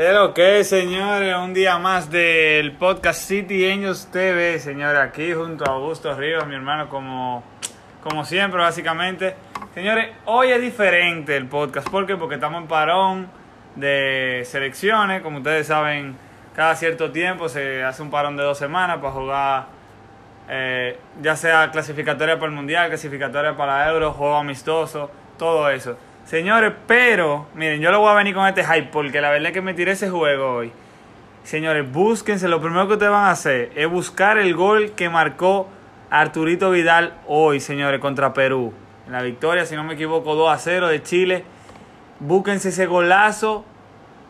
¿Qué lo que es, señores? Un día más del podcast City Angels TV, señores, aquí junto a Augusto Ríos, mi hermano, como, como siempre, básicamente. Señores, hoy es diferente el podcast, ¿por qué? Porque estamos en parón de selecciones, como ustedes saben, cada cierto tiempo se hace un parón de dos semanas para jugar, eh, ya sea clasificatoria para el Mundial, clasificatoria para Euro, juego amistoso, todo eso. Señores, pero, miren, yo lo voy a venir con este hype porque la verdad es que me tiré ese juego hoy. Señores, búsquense, lo primero que ustedes van a hacer es buscar el gol que marcó Arturito Vidal hoy, señores, contra Perú. En la victoria, si no me equivoco, 2 a 0 de Chile. Búsquense ese golazo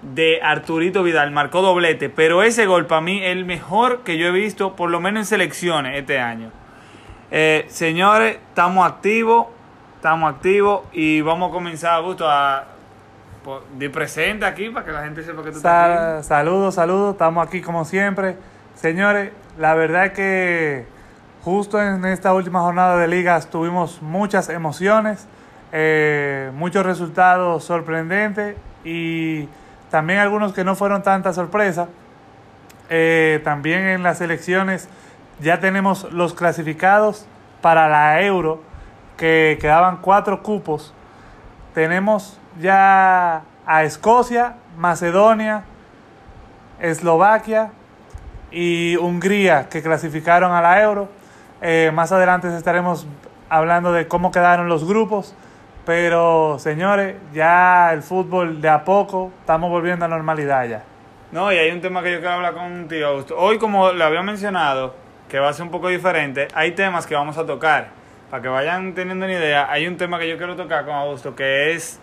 de Arturito Vidal, marcó doblete, pero ese gol para mí es el mejor que yo he visto, por lo menos en selecciones este año. Eh, señores, estamos activos, estamos activos y vamos a comenzar, Augusto, a de presente aquí para que la gente sepa que tú estás aquí. Sa- saludos, saludos, estamos aquí como siempre. Señores, la verdad es que justo en esta última jornada de ligas tuvimos muchas emociones, eh, muchos resultados sorprendentes y también algunos que no fueron tanta sorpresa. Eh, también en las elecciones ya tenemos los clasificados para la Euro, que quedaban cuatro cupos. Tenemos ya a Escocia, Macedonia, Eslovaquia y Hungría que clasificaron a la Euro. Eh, más adelante estaremos hablando de cómo quedaron los grupos. Pero señores, ya el fútbol de a poco estamos volviendo a normalidad ya. No, y hay un tema que yo quiero hablar contigo, Augusto. Hoy, como le había mencionado, que va a ser un poco diferente, hay temas que vamos a tocar. Para que vayan teniendo una idea, hay un tema que yo quiero tocar con Augusto, que es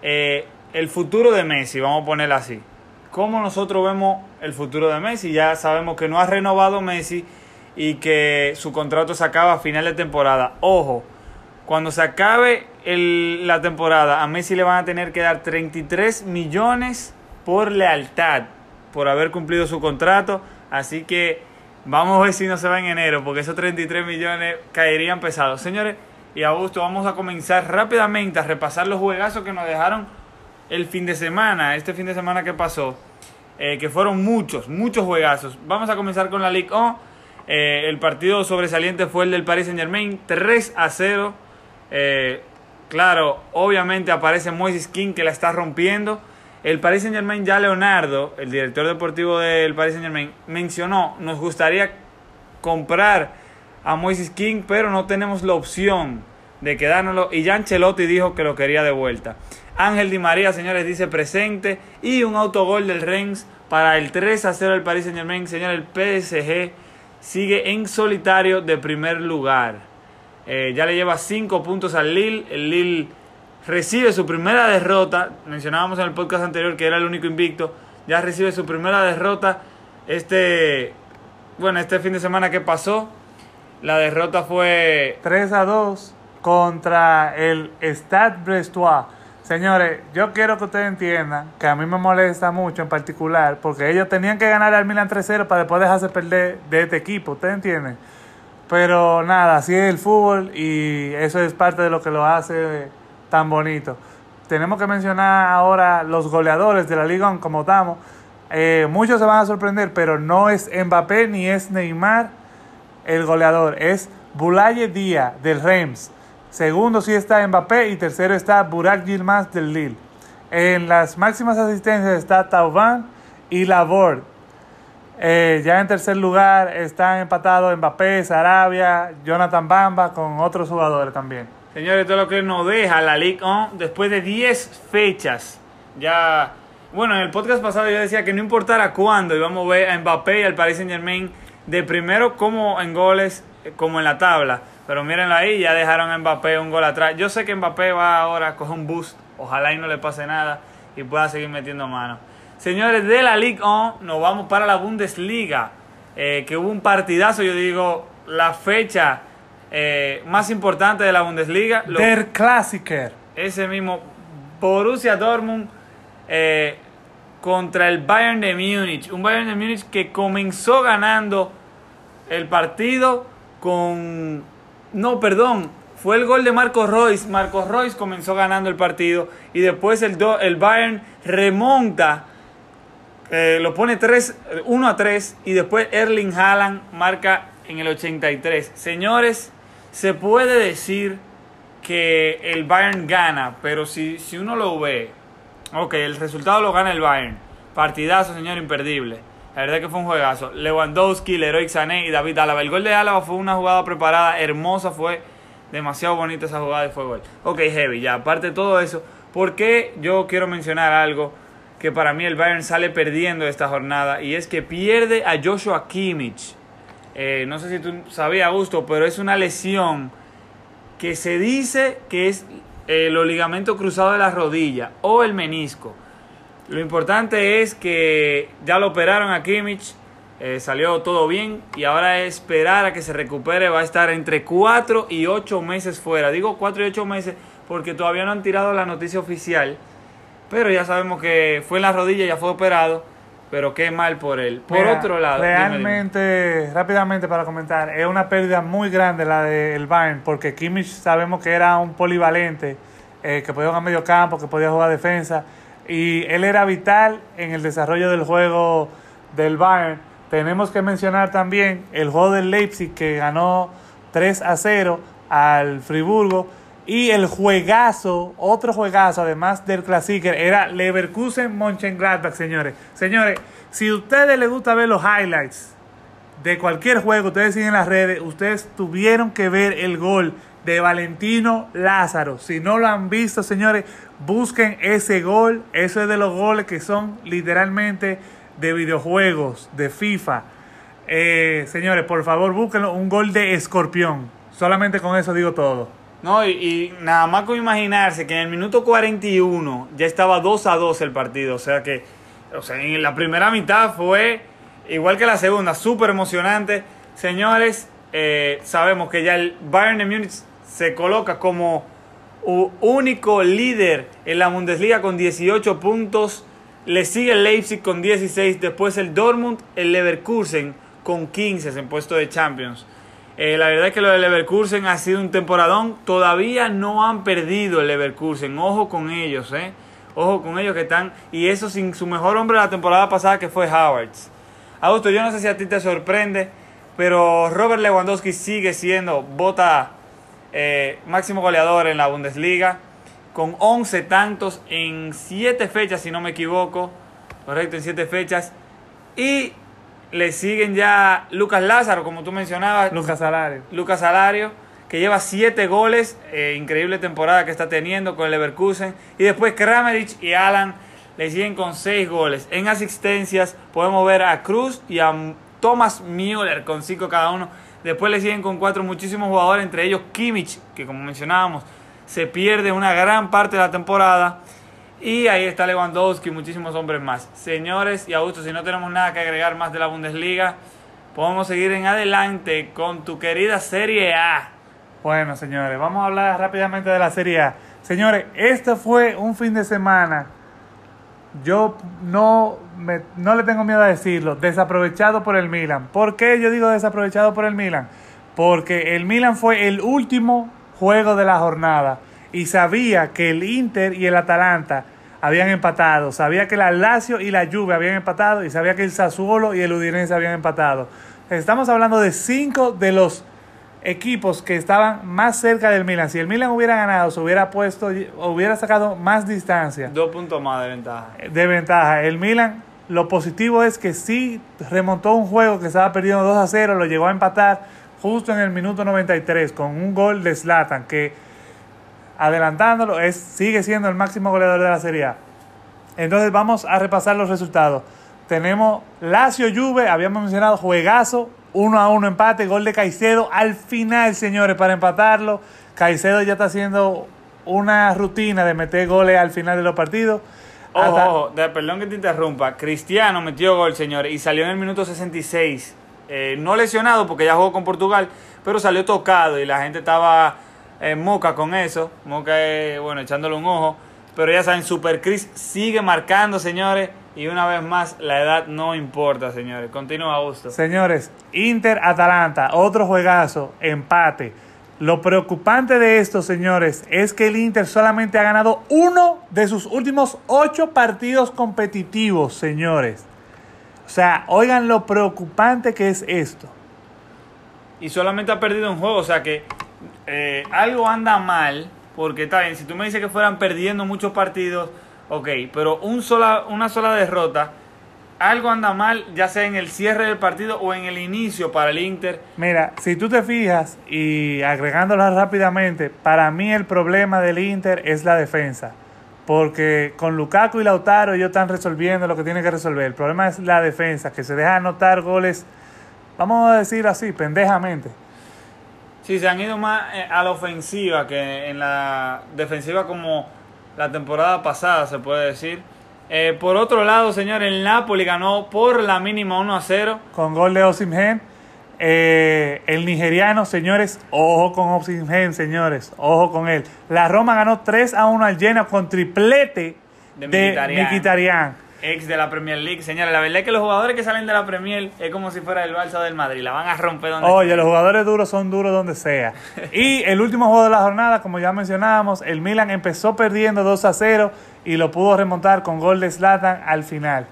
eh, el futuro de Messi, vamos a ponerlo así. ¿Cómo nosotros vemos el futuro de Messi? Ya sabemos que no ha renovado Messi y que su contrato se acaba a final de temporada. Ojo, cuando se acabe la temporada, a Messi le van a tener que dar 33 millones por lealtad, por haber cumplido su contrato. Así que vamos a ver si no se va en enero, porque esos 33 millones caerían pesados. Señores, y Augusto, vamos a comenzar rápidamente a repasar los juegazos que nos dejaron el fin de semana, este fin de semana que pasó, eh, que fueron muchos, muchos juegazos. Vamos a comenzar con la Ligue 1. Eh, el partido sobresaliente fue el del Paris Saint Germain, 3 a 0. Eh, claro, obviamente aparece Moises King que la está rompiendo. El Paris Saint Germain, ya Leonardo, el director deportivo del Paris Saint Germain, mencionó, nos gustaría comprar a Moises King, pero no tenemos la opción de quedárnoslo. Y ya Ancelotti dijo que lo quería de vuelta. Ángel Di María, señores, dice presente. Y un autogol del Rennes para el 3 a 0 del Paris Saint Germain. Señores, el PSG sigue en solitario de primer lugar. Eh, ya le lleva 5 puntos al Lille. El Lille recibe su primera derrota. Mencionábamos en el podcast anterior que era el único invicto. Ya recibe su primera derrota. Este, bueno, este fin de semana que pasó. La derrota fue 3 a 2 contra el Stade Brestois. Señores, yo quiero que ustedes entiendan que a mí me molesta mucho en particular porque ellos tenían que ganar al Milan 3-0 para después dejarse perder de este equipo, ¿ustedes entienden? Pero nada, así es el fútbol y eso es parte de lo que lo hace tan bonito. Tenemos que mencionar ahora los goleadores de la Liga como estamos. Eh, muchos se van a sorprender, pero no es Mbappé ni es Neymar el goleador es Boulaye Díaz del Reims. Segundo sí está Mbappé y tercero está Burak Yilmaz del Lille. En las máximas asistencias está Tauban y Laborde. Eh, ya en tercer lugar están empatados Mbappé, Sarabia, Jonathan Bamba con otros jugadores también. Señores, todo lo que nos deja la Ligue 1 después de 10 fechas. Ya, bueno, en el podcast pasado yo decía que no importara cuándo íbamos a ver a Mbappé y al Paris Saint Germain de primero como en goles, eh, como en la tabla. Pero mírenlo ahí, ya dejaron a Mbappé un gol atrás. Yo sé que Mbappé va ahora a coger un boost. Ojalá y no le pase nada y pueda seguir metiendo mano. Señores, de la Ligue 1 nos vamos para la Bundesliga. eh, que hubo un partidazo, yo digo, la fecha eh, más importante de la Bundesliga. Lo- Der Klassiker. ese mismo Borussia Dortmund eh, contra el Bayern de Múnich. Un Bayern de Múnich que comenzó ganando el partido con... No, perdón. Fue el gol de Marcos Royce. Marcos Royce comenzó ganando el partido y después el, do- el Bayern remonta eh, lo pone 3, 1 a 3 y después Erling Haaland marca en el 83. Señores, se puede decir que el Bayern gana, pero si, si uno lo ve, ok, el resultado lo gana el Bayern. Partidazo, señor, imperdible. La verdad que fue un juegazo. Lewandowski, Leroy Sané y David Álava. El gol de Álava fue una jugada preparada, hermosa, fue demasiado bonita esa jugada y fue gol. Ok, heavy, ya, aparte de todo eso, ¿por qué yo quiero mencionar algo que para mí el Bayern sale perdiendo esta jornada? Y es que pierde a Joshua Kimmich. Eh, no sé si tú sabías, Augusto, pero es una lesión que se dice que es el ligamento cruzado de la rodilla o el menisco. Lo importante es que ya lo operaron a Kimmich, eh, salió todo bien y ahora es esperar a que se recupere. Va a estar entre 4 y 8 meses fuera. Digo 4 y 8 meses porque todavía no han tirado la noticia oficial. Pero ya sabemos que fue en la rodilla, ya fue operado. Pero qué mal por él. Por Mira, otro lado, dime, dime. Realmente, rápidamente para comentar, es una pérdida muy grande la del Bayern, porque Kimmich sabemos que era un polivalente, eh, que podía jugar medio campo, que podía jugar defensa, y él era vital en el desarrollo del juego del Bayern. Tenemos que mencionar también el juego del Leipzig, que ganó 3 a 0 al Friburgo, y el juegazo, otro juegazo, además del Clasiker, era Leverkusen Mönchengladbach, señores. Señores, si a ustedes les gusta ver los highlights de cualquier juego, ustedes siguen en las redes, ustedes tuvieron que ver el gol de Valentino Lázaro. Si no lo han visto, señores, busquen ese gol. Eso es de los goles que son literalmente de videojuegos, de FIFA. Eh, señores, por favor, búsquenlo. Un gol de escorpión. Solamente con eso digo todo. No, y, nada más con imaginarse que en el minuto 41 ya estaba 2 a 2 el partido. O sea que, o sea, en la primera mitad fue igual que la segunda, súper emocionante. Señores, eh, sabemos que ya el Bayern de Múnich se coloca como único líder en la Bundesliga con 18 puntos. Le sigue el Leipzig con 16. Después el Dortmund, el Leverkusen con 15 en puesto de Champions. Eh, la verdad es que lo del Leverkusen ha sido un temporadón. Todavía no han perdido el Leverkusen. Ojo con ellos, ¿eh? Ojo con ellos que están. Y eso sin su mejor hombre la temporada pasada que fue Havertz. Augusto, yo no sé si a ti te sorprende, pero Robert Lewandowski sigue siendo bota eh, máximo goleador en la Bundesliga, con 11 tantos en 7 fechas, si no me equivoco, correcto, en 7 fechas. Y le siguen ya Lucas Lázaro, como tú mencionabas, Lucas Alario. Lucas Alario, que lleva 7 goles, eh, increíble temporada que está teniendo con el Leverkusen. Y después Kramaric y Alan le siguen con 6 goles. En asistencias podemos ver a Cruz y a Thomas Müller con 5 cada uno. Después le siguen con 4 muchísimos jugadores, entre ellos Kimmich, que como mencionábamos, se pierde una gran parte de la temporada. Y ahí está Lewandowski y muchísimos hombres más. Señores y Augusto, si no tenemos nada que agregar más de la Bundesliga, podemos seguir en adelante con tu querida Serie A. Bueno, señores, vamos a hablar rápidamente de la Serie A. Señores, este fue un fin de semana. Yo no, me- no le tengo miedo a decirlo, desaprovechado por el Milan. ¿Por qué yo digo desaprovechado por el Milan? Porque el Milan fue el último juego de la jornada y sabía que el Inter y el Atalanta habían empatado, sabía que la Lazio y la Juve habían empatado y sabía que el Sassuolo y el Udinese habían empatado. Estamos hablando de cinco de los equipos que estaban más cerca del Milan. Si el Milan hubiera ganado, se hubiera puesto, hubiera sacado más distancia Dos puntos más de ventaja. de ventaja. El Milan, lo positivo es que sí remontó un juego que estaba perdiendo 2 a 0, lo llegó a empatar justo en el minuto 93 con un gol de Zlatan que adelantándolo es sigue siendo el máximo goleador de la Serie A. Entonces vamos a repasar los resultados. Tenemos Lazio Juve, habíamos mencionado juegazo, 1 a 1 empate, gol de Caicedo al final, señores, para empatarlo. Caicedo ya está haciendo una rutina de meter goles al final de los partidos. Ojo, Hasta- ojo, de- perdón que te interrumpa. Cristiano metió gol, señores, y salió en el minuto 66. Eh, no lesionado porque ya jugó con Portugal, pero salió tocado y la gente estaba moca con eso. Moca, eh, bueno, echándole un ojo. Pero ya saben, Super Chris sigue marcando, señores. Y una vez más, la edad no importa, señores. Continúa, Augusto. Señores, Inter-Atalanta, otro juegazo, empate. Lo preocupante de esto, señores, es que el Inter solamente ha ganado uno de sus últimos ocho partidos competitivos, señores. O sea, oigan lo preocupante que es esto. Y solamente ha perdido un juego, o sea que eh, algo anda mal, porque está bien, si tú me dices que fueran perdiendo muchos partidos, ok, pero un sola, una sola derrota, algo anda mal, ya sea en el cierre del partido o en el inicio para el Inter. Mira, si tú te fijas y agregándolas rápidamente, para mí el problema del Inter es la defensa. Porque con Lukaku y Lautaro ellos están resolviendo lo que tienen que resolver. El problema es la defensa, que se deja anotar goles, vamos a decir así, pendejamente. Sí, se han ido más eh, a la ofensiva que en la defensiva como la temporada pasada, se puede decir. Eh, por otro lado, señor, el Napoli ganó por la mínima 1 a 0. Con gol de Osimhen. Eh, el nigeriano, señores, ojo con Osimhen, señores, ojo con él. La Roma ganó 3 a 1 al Genoa con triplete De de, Mkhitaryan. Ex de la Premier League, señores. La verdad es que los jugadores que salen de la Premier es como si fuera el Barça del Madrid. La van a romper donde Oye, los jugadores duros son duros donde sea. Y el último juego de la jornada, como ya mencionábamos, el Milan empezó perdiendo 2 a 0 y lo pudo remontar con gol de Zlatan al final.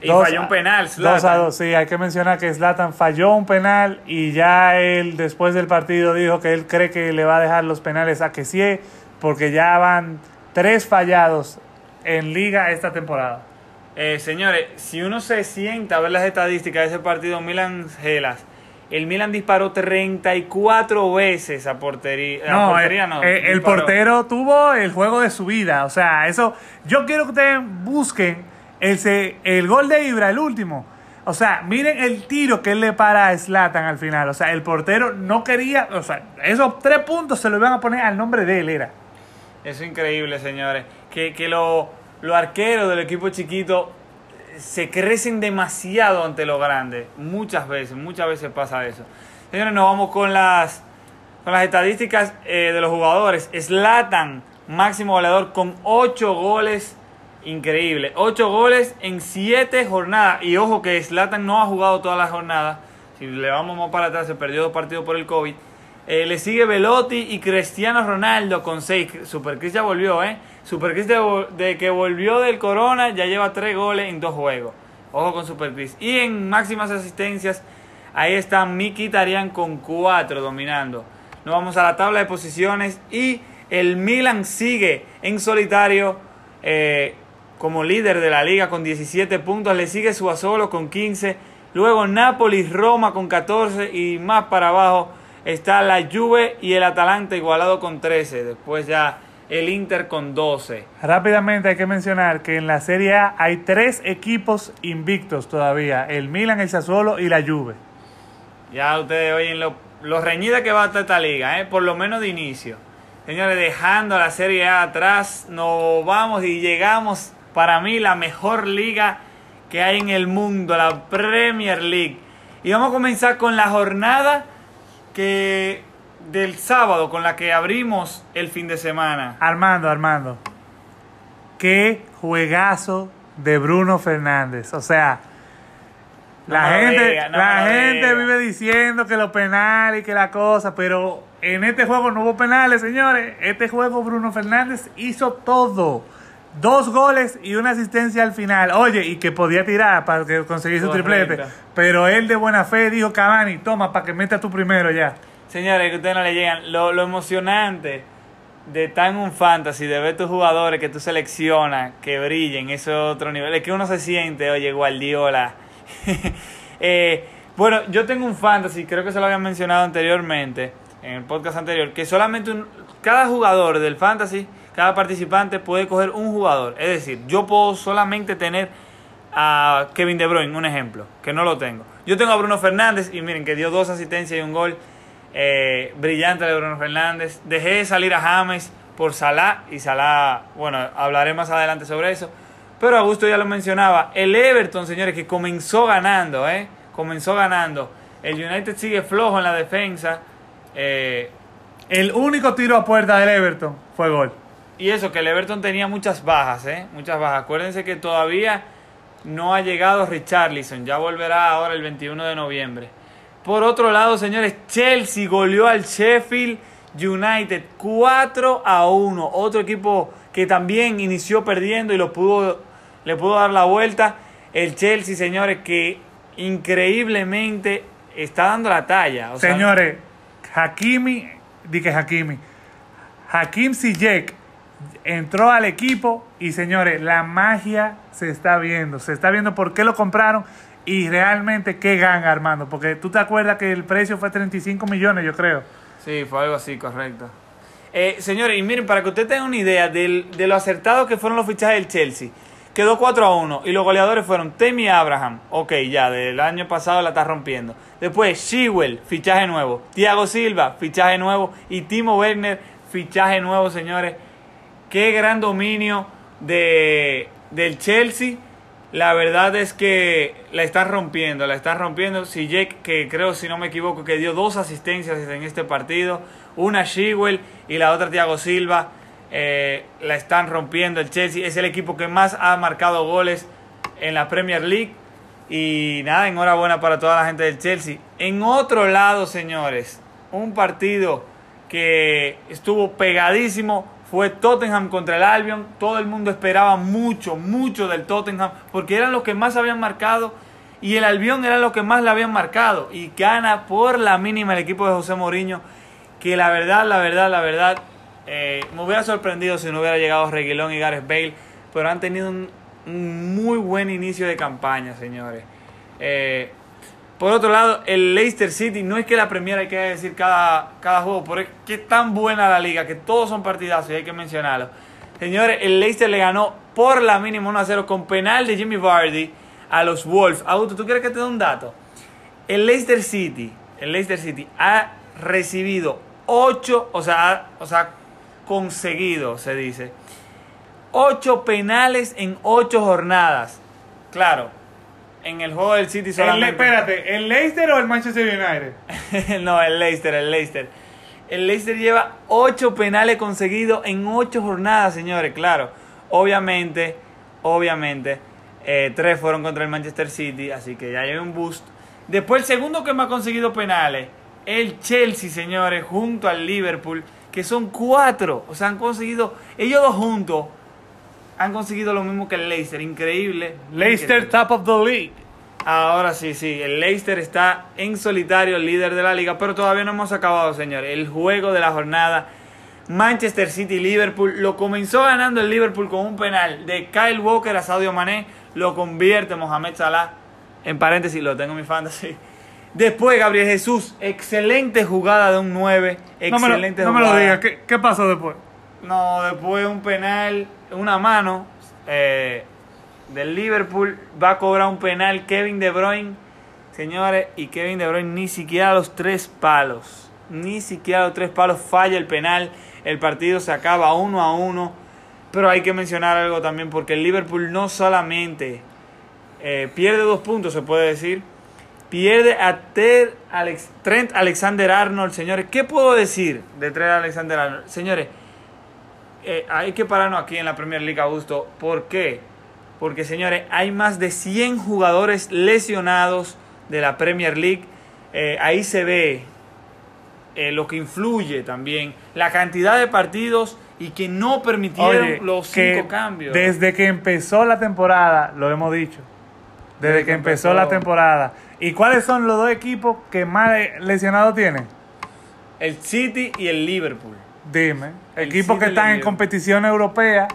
Y Dos falló a- un penal. 2 a Zlatan. 2, sí, hay que mencionar que Zlatan falló un penal y ya él después del partido dijo que él cree que le va a dejar los penales a Kessie porque ya van tres fallados en liga esta temporada. Eh, señores, si uno se sienta a ver las estadísticas de ese partido Milan-Gelas, el Milan disparó 34 veces a portería. a No, portería eh, no. eh, el portero tuvo el juego de su vida. O sea, eso. Yo quiero que ustedes busquen el, el gol de Ibra, el último. O sea, miren el tiro que él le para a Slatan al final. O sea, el portero no quería. O sea, esos tres puntos se lo iban a poner al nombre de él, era. Es increíble, señores. Que, que los los arqueros del equipo chiquito eh, se crecen demasiado ante los grandes. Muchas veces, muchas veces pasa eso. Señores, nos vamos con las, con las estadísticas eh, de los jugadores. Slatan, máximo goleador con 8 goles. Increíble. 8 goles en 7 jornadas. Y ojo que Slatan no ha jugado todas las jornadas. Si le vamos más para atrás, se perdió dos partidos por el COVID. Eh, le sigue Velotti y Cristiano Ronaldo con 6. Super Chris ya volvió, ¿eh? Super Chris de, de que volvió del Corona ya lleva 3 goles en 2 juegos. Ojo con Super Chris. Y en máximas asistencias, ahí está Miki Tarian con 4 dominando. Nos vamos a la tabla de posiciones y el Milan sigue en solitario eh, como líder de la liga con 17 puntos. Le sigue Suazolo con 15. Luego Napoli, Roma con 14 y más para abajo está la Juve y el Atalanta igualado con 13. Después ya el Inter con 12. Rápidamente hay que mencionar que en la Serie A hay tres equipos invictos todavía: el Milan, el Sassuolo y la Juve. Ya ustedes oyen lo, lo reñida que va a estar esta liga, ¿eh? por lo menos de inicio. Señores, dejando la Serie A atrás, nos vamos y llegamos para mí la mejor liga que hay en el mundo, la Premier League. Y vamos a comenzar con la jornada que del sábado, con la que abrimos el fin de semana. Armando, Armando. Qué juegazo de Bruno Fernández. O sea, No la gente, diga, no la gente diga. vive diciendo que los penales y que la cosa, pero en este juego no hubo penales, señores. Este juego Bruno Fernández hizo todo. Dos goles y una asistencia al final. Oye, y que podía tirar para que conseguir su triplete. Pero él de buena fe dijo, Cavani, toma para que meta tú primero ya. Señores, que ustedes no le llegan. Lo, lo emocionante de en un fantasy, de ver tus jugadores que tú seleccionas, que brillen, eso es otro nivel. Es que uno se siente, oye, Guardiola. Eh, bueno, yo tengo un fantasy, creo que se lo había mencionado anteriormente, en el podcast anterior, que solamente un- cada jugador del fantasy, cada participante puede coger un jugador. Es decir, yo puedo solamente tener a Kevin De Bruyne, un ejemplo, que no lo tengo. Yo tengo a Bruno Fernández y miren que dio dos asistencias y un gol eh, brillante de Bruno Fernández. Dejé de salir a James por Salah y Salah, bueno, hablaré más adelante sobre eso. Pero Augusto ya lo mencionaba, el Everton, señores, que comenzó ganando, ¿eh? Comenzó ganando. El United sigue flojo en la defensa. eh, El único tiro a puerta del Everton fue gol. Y eso, que el Everton tenía muchas bajas, ¿eh? Muchas bajas. Acuérdense que todavía no ha llegado Richarlison. Ya volverá ahora el 21 de noviembre. Por otro lado, señores, Chelsea goleó al Sheffield United 4 a 1. Otro equipo que también inició perdiendo y lo pudo, le pudo dar la vuelta. El Chelsea, señores, que increíblemente está dando la talla. Señores, Hakimi, di que Hakimi, Hakim Ziyech entró al equipo y señores, la magia se está viendo, se está viendo por qué lo compraron y realmente qué ganga, Armando, porque tú te acuerdas que el precio fue 35 millones, yo creo. Sí, fue algo así, correcto. Eh, señores, y miren, para que ustedes tengan una idea del- de lo acertado que fueron los fichajes del Chelsea, quedó 4 a 1 y los goleadores fueron Temi Abraham, ok, ya, del año pasado la está rompiendo. Después, Shewell, fichaje nuevo. Thiago Silva, fichaje nuevo. Y Timo Werner, fichaje nuevo, señores. Qué gran dominio de, del Chelsea. La verdad es que la están rompiendo, la están rompiendo. Si que creo, si no me equivoco, que dio dos asistencias en este partido. Una Shewell y la otra Thiago Silva. eh, la están rompiendo el Chelsea. Es el equipo que más ha marcado goles en la Premier League. Y nada, enhorabuena para toda la gente del Chelsea. En otro lado, señores, un partido que estuvo pegadísimo fue Tottenham contra el Albion. Todo el mundo esperaba mucho, mucho del Tottenham porque eran los que más habían marcado y el Albion era lo que más le habían marcado. Y gana por la mínima el equipo de José Mourinho que la verdad, la verdad, la verdad, eh, me hubiera sorprendido si no hubiera llegado Reguilón y Gareth Bale, pero han tenido un, un muy buen inicio de campaña, señores. Eh, por otro lado, el Leicester City, no es que la Premier hay que decir cada, cada juego, pero es tan buena la liga, que todos son partidazos y hay que mencionarlo. Señores, el Leicester le ganó por la mínima 1 a 0 con penal de Jimmy Vardy a los Wolves. Auto, ¿tú quieres que te dé un dato? El Leicester City, el Leicester City ha recibido 8, o sea, ha- o sea, conseguido, se dice, 8 penales en 8 jornadas. Claro, en el juego del City El, solamente. espérate, ¿el Leicester o el Manchester United? no, el Leicester, el Leicester. El Leicester lleva 8 penales conseguidos en 8 jornadas, señores. Claro, obviamente, obviamente, 3 fueron contra el Manchester City, así que ya hay un boost. Después, el segundo que más ha conseguido penales, el Chelsea, señores, junto al Liverpool, que son 4. O sea, han conseguido, ellos dos juntos, han conseguido lo mismo que el Leicester. Increíble. Leicester top of the league. Ahora sí, sí, el Leicester está en solitario, el líder de la liga, pero todavía no hemos acabado, señores. El juego de la jornada, Manchester City Liverpool, lo comenzó ganando el Liverpool con un penal de Kyle Walker a Sadio Mané, lo convierte Mohamed Salah, en paréntesis, lo tengo en mi fantasy. Después Gabriel Jesús, excelente jugada de un 9, No me lo, excelente no me lo jugada. digas, ¿Qué, qué pasó después? No, después un penal, una mano eh, del Liverpool. Va a cobrar un penal Kevin De Bruyne, señores. Y Kevin De Bruyne ni siquiera los tres palos. Ni siquiera los tres palos falla el penal. El partido se acaba uno a uno. Pero hay que mencionar algo también porque el Liverpool no solamente eh, pierde dos puntos, se puede decir. Pierde a Ter Alex- Trent Alexander Arnold, señores. ¿Qué puedo decir de Trent Alexander Arnold? Señores, eh, hay que pararnos aquí en la Premier League, Augusto. ¿Por qué? Porque, señores, hay más de 100 jugadores lesionados de la Premier League. Eh, ahí se ve eh, lo que influye también, la cantidad de partidos y que no permitieron Oye, los cinco cambios. Desde que empezó la temporada, lo hemos dicho. Desde, que empezó, la temporada. ¿Y cuáles son los dos equipos que más lesionados tienen? El City y el Liverpool. Dime. Equipos que están en competición europea,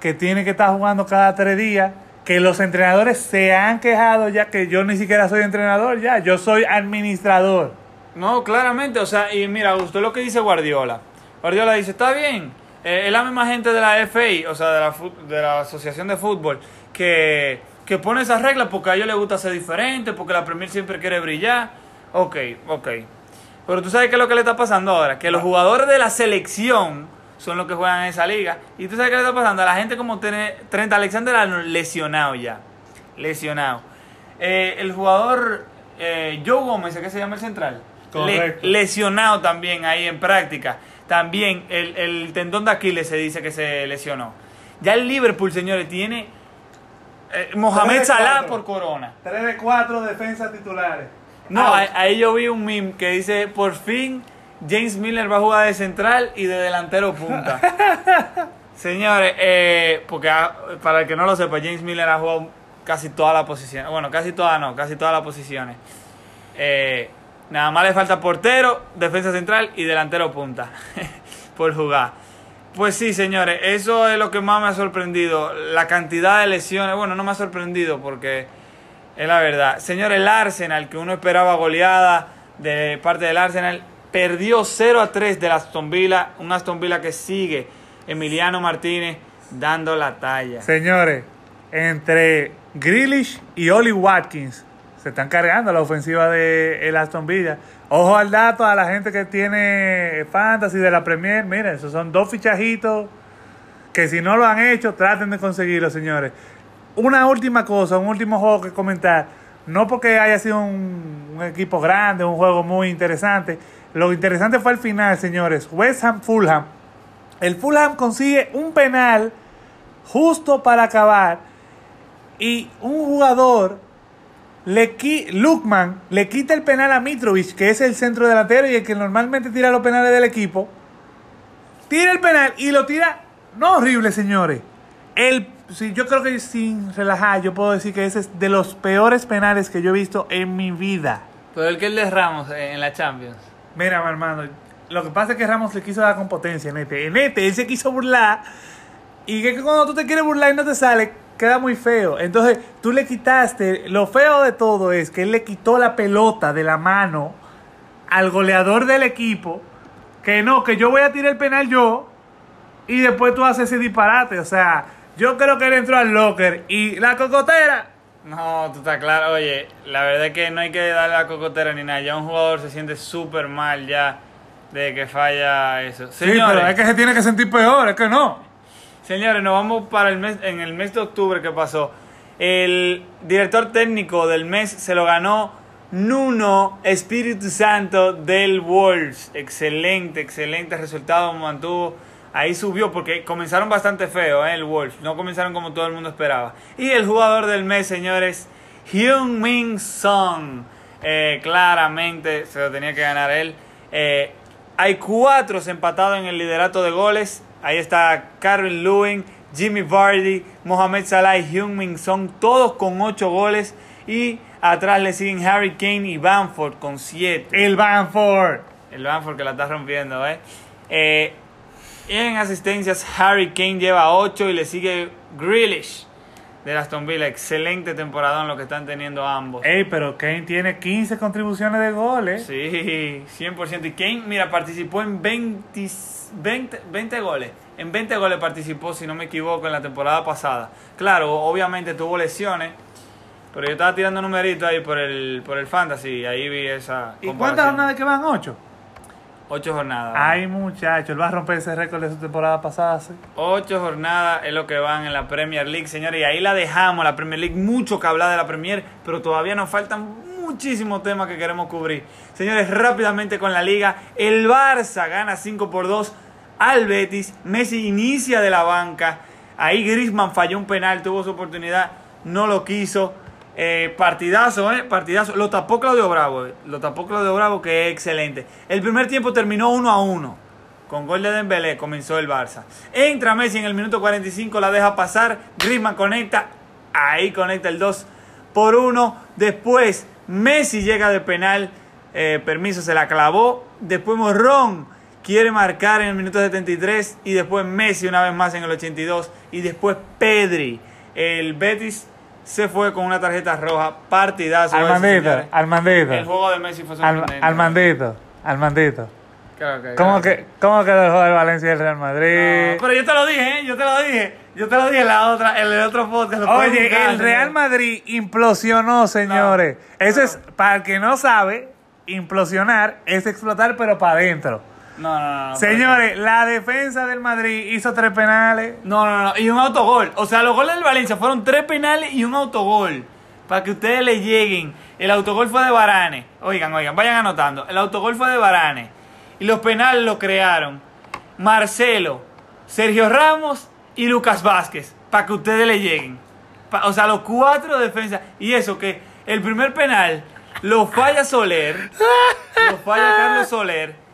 que tienen que estar jugando cada tres días, que los entrenadores se han quejado ya que yo ni siquiera soy entrenador ya, yo soy administrador. No, claramente, o sea, y mira, Augusto, lo que dice Guardiola. Guardiola dice, está bien, eh, es la misma gente de la FA, o sea, de la, de la Asociación de Fútbol, que, que pone esas reglas porque a ellos les gusta ser diferente, porque la Premier siempre quiere brillar. Ok, ok. Pero tú sabes qué es lo que le está pasando ahora, que los jugadores de la selección son los que juegan en esa liga. Y tú sabes qué le está pasando a la gente como tiene 30 Alexander Arnold lesionado ya. Lesionado. Eh, el jugador eh, Joe Gómez, ¿qué se llama el central? Lesionado también ahí en práctica. También el, el tendón de Aquiles se dice que se lesionó. Ya el Liverpool, señores, tiene eh, Mohamed Salah por corona. 3 de 4 defensas titulares. No, ahí, ahí yo vi un meme que dice, por fin James Miller va a jugar de central y de delantero punta. Señores, eh, porque ah, para el que no lo sepa, James Miller ha jugado casi todas las posiciones. Bueno, casi todas no, casi todas las posiciones. Eh, nada más le falta portero, defensa central y delantero punta por jugar. Pues sí, señores, eso es lo que más me ha sorprendido. La cantidad de lesiones. Bueno, no me ha sorprendido porque es la verdad. Señores, el Arsenal, que uno esperaba goleada de parte del Arsenal, perdió 0 a 3 del Aston Villa. Un Aston Villa que sigue Emiliano Martínez dando la talla. Señores, entre Grealish y Oli Watkins se están cargando la ofensiva de el Aston Villa. Ojo al dato a la gente que tiene fantasy de la Premier. Miren, esos son dos fichajitos que si no lo han hecho, traten de conseguirlo, señores. Una última cosa, un último juego que comentar. No porque haya sido un, equipo grande, un juego muy interesante. Lo interesante fue el final, señores. West Ham Fulham. El Fulham consigue un penal justo para acabar y un jugador le Lukman le quita el penal a Mitrovic, que es el centro delantero y el que normalmente tira los penales del equipo. Tira el penal y lo tira no horrible, señores. El sí, yo creo que sin relajar, yo puedo decir que ese es de los peores penales que yo he visto en mi vida. Pero el que el de Ramos en la Champions. Mira, mi hermano, lo que pasa es que Ramos le quiso dar con potencia en este. En este, él se quiso burlar. Y que cuando tú te quieres burlar y no te sale, queda muy feo. Entonces, tú le quitaste. Lo feo de todo es que él le quitó la pelota de la mano al goleador del equipo. Que no, que yo voy a tirar el penal yo. Y después tú haces ese disparate. O sea, yo creo que él entró al locker. Y la cocotera. No, tú estás claro. Oye, la verdad es que no hay que darle la cocotera ni nada. Ya un jugador se siente súper mal ya de que falla eso. Sí, pero es que se tiene que sentir peor, es que no. Señores, nos vamos para el mes, en el mes de octubre que pasó. El director técnico del mes se lo ganó Nuno Espíritu Santo del Wolves. Excelente, excelente resultado mantuvo. Ahí subió porque comenzaron bastante feo ¿eh? el Wolves. No comenzaron como todo el mundo esperaba. Y el jugador del mes, señores, Hyun Min Song. Eh, claramente se lo tenía que ganar él. Eh, hay cuatro empatados en el liderato de goles. Ahí está Carl Lewin, Jimmy Vardy, Mohamed Salah y Hyun-Min Song, todos con 8 goles. Y atrás le siguen Harry Kane y Bamford con 7. El Bamford. El Bamford que la está rompiendo, ¿eh? eh en asistencias, Harry Kane lleva 8 y le sigue Grealish de Aston Villa. Excelente temporada en lo que están teniendo ambos. Ey, pero Kane tiene 15 contribuciones de goles. Sí, 100%. Y Kane, mira, participó en 20 20, 20 goles. En 20 goles participó, si no me equivoco, en la temporada pasada. Claro, obviamente tuvo lesiones. Pero yo estaba tirando numeritos ahí por el, por el fantasy y ahí vi esa. ¿Y cuántas jornadas que van? ¿Ocho? Ocho jornadas. Ay, muchacho, él va a romper ese récord de su temporada pasada, sí. Ocho jornadas es lo que van en la Premier League, señores. Y ahí la dejamos, la Premier League. Mucho que hablar de la Premier, pero todavía nos faltan muchísimos temas que queremos cubrir. Señores, rápidamente con la liga. El Barça gana 5 por 2 al Betis. Messi inicia de la banca. Ahí Grisman falló un penal, tuvo su oportunidad, no lo quiso. Eh, partidazo, ¿eh? Partidazo. Lo tapó Claudio Bravo. Eh. Lo tapó Claudio Bravo, que es excelente. El primer tiempo terminó 1 a 1. Con gol de Dembélé comenzó el Barça. Entra Messi en el minuto 45, la deja pasar. Griezmann conecta. Ahí conecta el 2 por 1. Después Messi llega de penal. Eh, permiso, se la clavó. Después Morrón quiere marcar en el minuto 73. Y después Messi una vez más en el 82. Y después Pedri. El Betis se fue con una tarjeta roja. Partidazo. Armandito, Armandito. El juego de Messi fue sorprendente. Armandito, Armandito. ¿Cómo, que, ¿Cómo quedó el juego de Valencia y el Real Madrid? pero yo te lo dije, ¿eh? yo te lo dije. Yo te lo dije en la otra, en el otro podcast. Oye, el Real Madrid implosionó, señores. Eso es, para el que no sabe, implosionar es explotar, pero para adentro. No, no, no. Señores, la defensa del Madrid hizo tres penales. No, no, no. Y un autogol. O sea, los goles del Valencia fueron tres penales y un autogol. Para que ustedes le lleguen. El autogol fue de Barane. Oigan, oigan, vayan anotando. El autogol fue de Barane. Y los penales lo crearon Marcelo, Sergio Ramos y Lucas Vázquez. Para que ustedes le lleguen. o sea, los cuatro defensas. Y eso que el primer penal lo falla Soler. Lo falla Carlos Soler.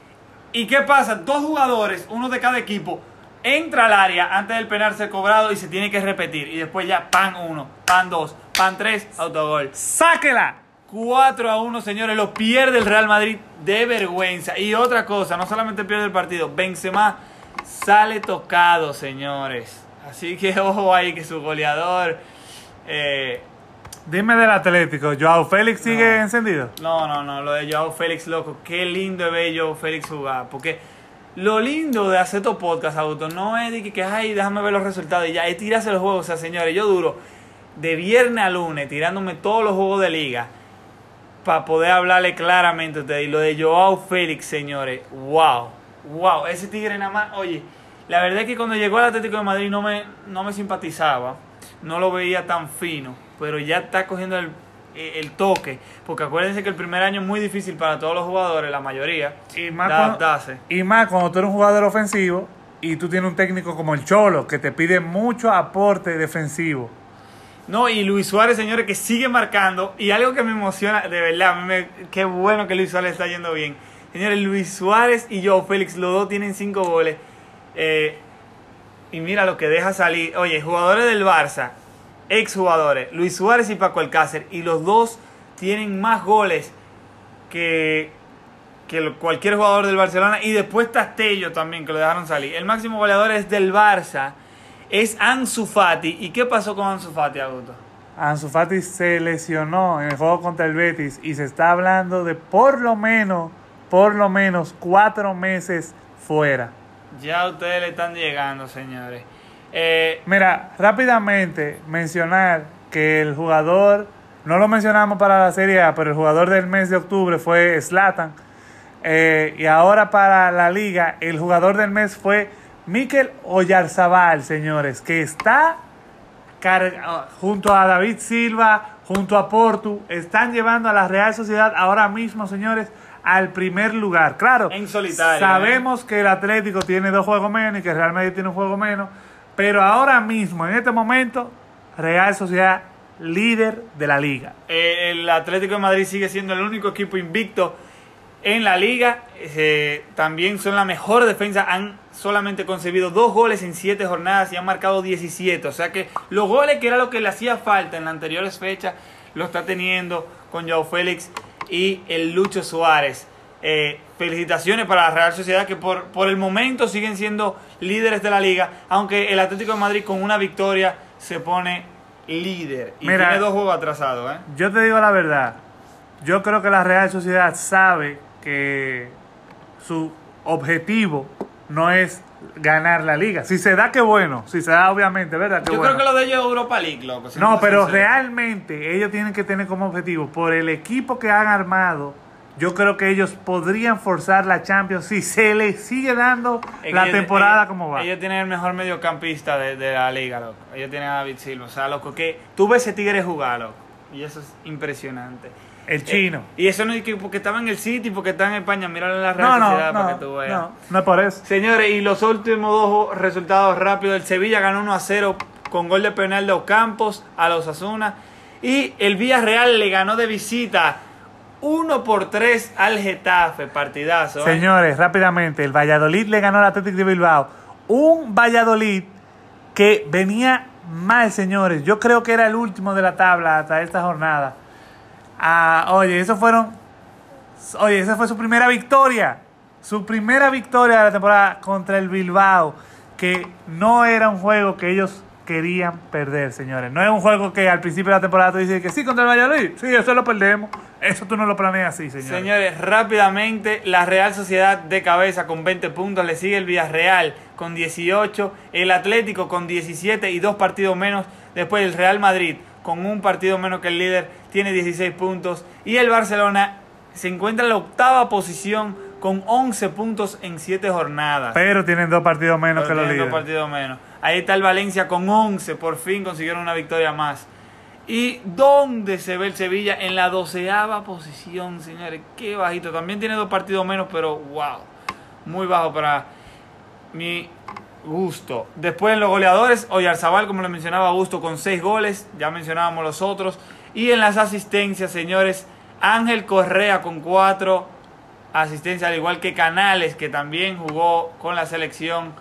¿Y qué pasa? Dos jugadores, uno de cada equipo, entra al área antes del penal ser cobrado y se tiene que repetir. Y después ya pan uno, pan dos, pan 3, autogol. ¡Sáquela! 4 a 1, señores, lo pierde el Real Madrid de vergüenza. Y otra cosa, no solamente pierde el partido, Benzema sale tocado, señores. Así que ojo ahí que su goleador... eh, Dime del Atlético, ¿Joao Félix sigue No. encendido? No, no, no, lo de Joao Félix, loco. Qué lindo es ver Joao Félix jugar. Porque lo lindo de hacer estos podcasts, auto, no es de que, que, ay, déjame ver los resultados y ya, es tirarse los juegos. O sea, señores, yo duro de viernes a lunes tirándome todos los juegos de liga para poder hablarle claramente a ustedes. Y lo de Joao Félix, señores, wow, wow, ese tigre nada más, oye, la verdad es que cuando llegó al Atlético de Madrid no me, no me simpatizaba, no lo veía tan fino, pero ya está cogiendo el, el toque, porque acuérdense que el primer año es muy difícil para todos los jugadores, la mayoría, Y más, cuando, adaptarse. y más cuando tú eres un jugador ofensivo y tú tienes un técnico como el Cholo que te pide mucho aporte defensivo. No, y Luis Suárez, señores, que sigue marcando. Y algo que me emociona, de verdad, me- qué bueno que Luis Suárez está yendo bien. Señores, Luis Suárez y Joe Félix, los dos tienen cinco goles. Eh, y mira lo que deja salir. Oye, jugadores del Barça, exjugadores, Luis Suárez y Paco Alcácer. Y los dos tienen más goles que, que cualquier jugador del Barcelona. Y después Tastello también, que lo dejaron salir. El máximo goleador es del Barça. Es Ansu Fati. ¿Y qué pasó con Ansu Fati, Augusto? Ansu Fati se lesionó en el juego contra el Betis y se está hablando de por lo menos, por lo menos cuatro meses fuera. Ya ustedes le están llegando, señores. Eh, Mira, rápidamente mencionar que el jugador, no lo mencionamos para la Serie A, pero el jugador del mes de octubre fue Slatan. y ahora para la liga, el jugador del mes fue Mikel Oyarzabal, señores, que está junto a David Silva, junto a Portu, están llevando a la Real Sociedad ahora mismo, señores, al primer lugar. Claro, En solitario, sabemos que el Atlético tiene dos juegos menos y que Real Madrid tiene un juego menos, pero ahora mismo, en este momento, Real Sociedad líder de la liga. eh, el Atlético de Madrid sigue siendo el único equipo invicto en la liga. Eh, también son la mejor defensa. Han solamente concebido dos goles en siete jornadas y han marcado 17. O sea que los goles que era lo que le hacía falta en las anteriores fechas lo está teniendo con Joao Félix y el Lucho Suárez. Eh, felicitaciones para la Real Sociedad que por, por el momento siguen siendo líderes de la liga, aunque el Atlético de Madrid con una victoria se pone líder y Mira. tiene dos juegos atrasados. ¿eh? Yo te digo la verdad, yo creo que la Real Sociedad sabe que su objetivo no es ganar la liga. Si se da, qué bueno. Si se da, obviamente, ¿verdad? Qué Yo bueno. creo que lo de ellos es Europa League, loco. No, pero sincero. realmente ellos tienen que tener como objetivo, por el equipo que han armado, yo creo que ellos podrían forzar la Champions si se les sigue dando Es la ellos- temporada ellos- como va. Ellos tienen el mejor mediocampista de, de la liga, loco. Ellos tienen a David Silva. O sea, loco, que tú ves ese tigre jugar, loco. Y eso es impresionante. El chino. Eh, y eso no es que porque estaba en el City, porque está en España. En la Real no, no, Sociedad para no, que tú veas. no, no es por eso. Señores, y los últimos dos resultados rápidos. El Sevilla ganó 1 a 0 con gol de penal de Ocampos a los Asuna. Y el Villarreal le ganó de visita 1 por 3 al Getafe. Partidazo. ¿eh? Señores, rápidamente, el Valladolid le ganó al Atlético de Bilbao. Un Valladolid que venía mal, señores. Yo creo que era el último de la tabla hasta esta jornada. Ah, oye, eso fueron. Oye, esa fue su primera victoria. Su primera victoria de la temporada contra el Bilbao. Que no era un juego que ellos querían perder, señores. No es un juego que al principio de la temporada tú dices que sí contra el Valladolid. Sí, eso lo perdemos. Eso tú no lo planeas así, señores. Señores, rápidamente, la Real Sociedad de cabeza con 20 puntos, le sigue el Villarreal con 18, el Atlético con 17 y dos partidos menos, después el Real Madrid con un partido menos que el líder, tiene 16 puntos, y el Barcelona se encuentra en la octava posición con 11 puntos en 7 jornadas. Pero tienen dos partidos menos Pero que los tienen dos líderes. partidos menos. Ahí está el Valencia con 11, por fin consiguieron una victoria más. ¿Y dónde se ve el Sevilla? En la doceava posición, señores. Qué bajito. También tiene dos partidos menos, pero wow. Muy bajo para mi gusto. Después en los goleadores, Oyarzabal, como le mencionaba, Gusto con seis goles. Ya mencionábamos los otros. Y en las asistencias, señores, Ángel Correa con cuatro asistencias, al igual que Canales, que también jugó con la selección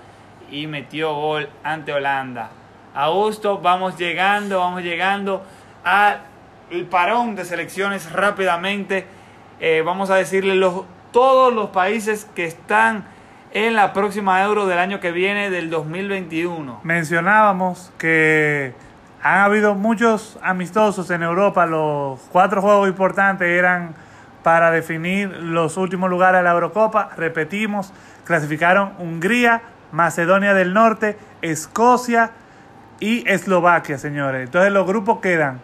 y metió gol ante Holanda. Augusto, vamos llegando, vamos llegando. al parón de selecciones rápidamente. Eh, vamos a decirle los, todos los países que están en la próxima Euro del año que viene, del 2021. Mencionábamos que han habido muchos amistosos en Europa. Los cuatro juegos importantes eran para definir los últimos lugares de la Eurocopa. Repetimos, clasificaron Hungría, Macedonia del Norte, Escocia y Eslovaquia, señores. Entonces los grupos quedan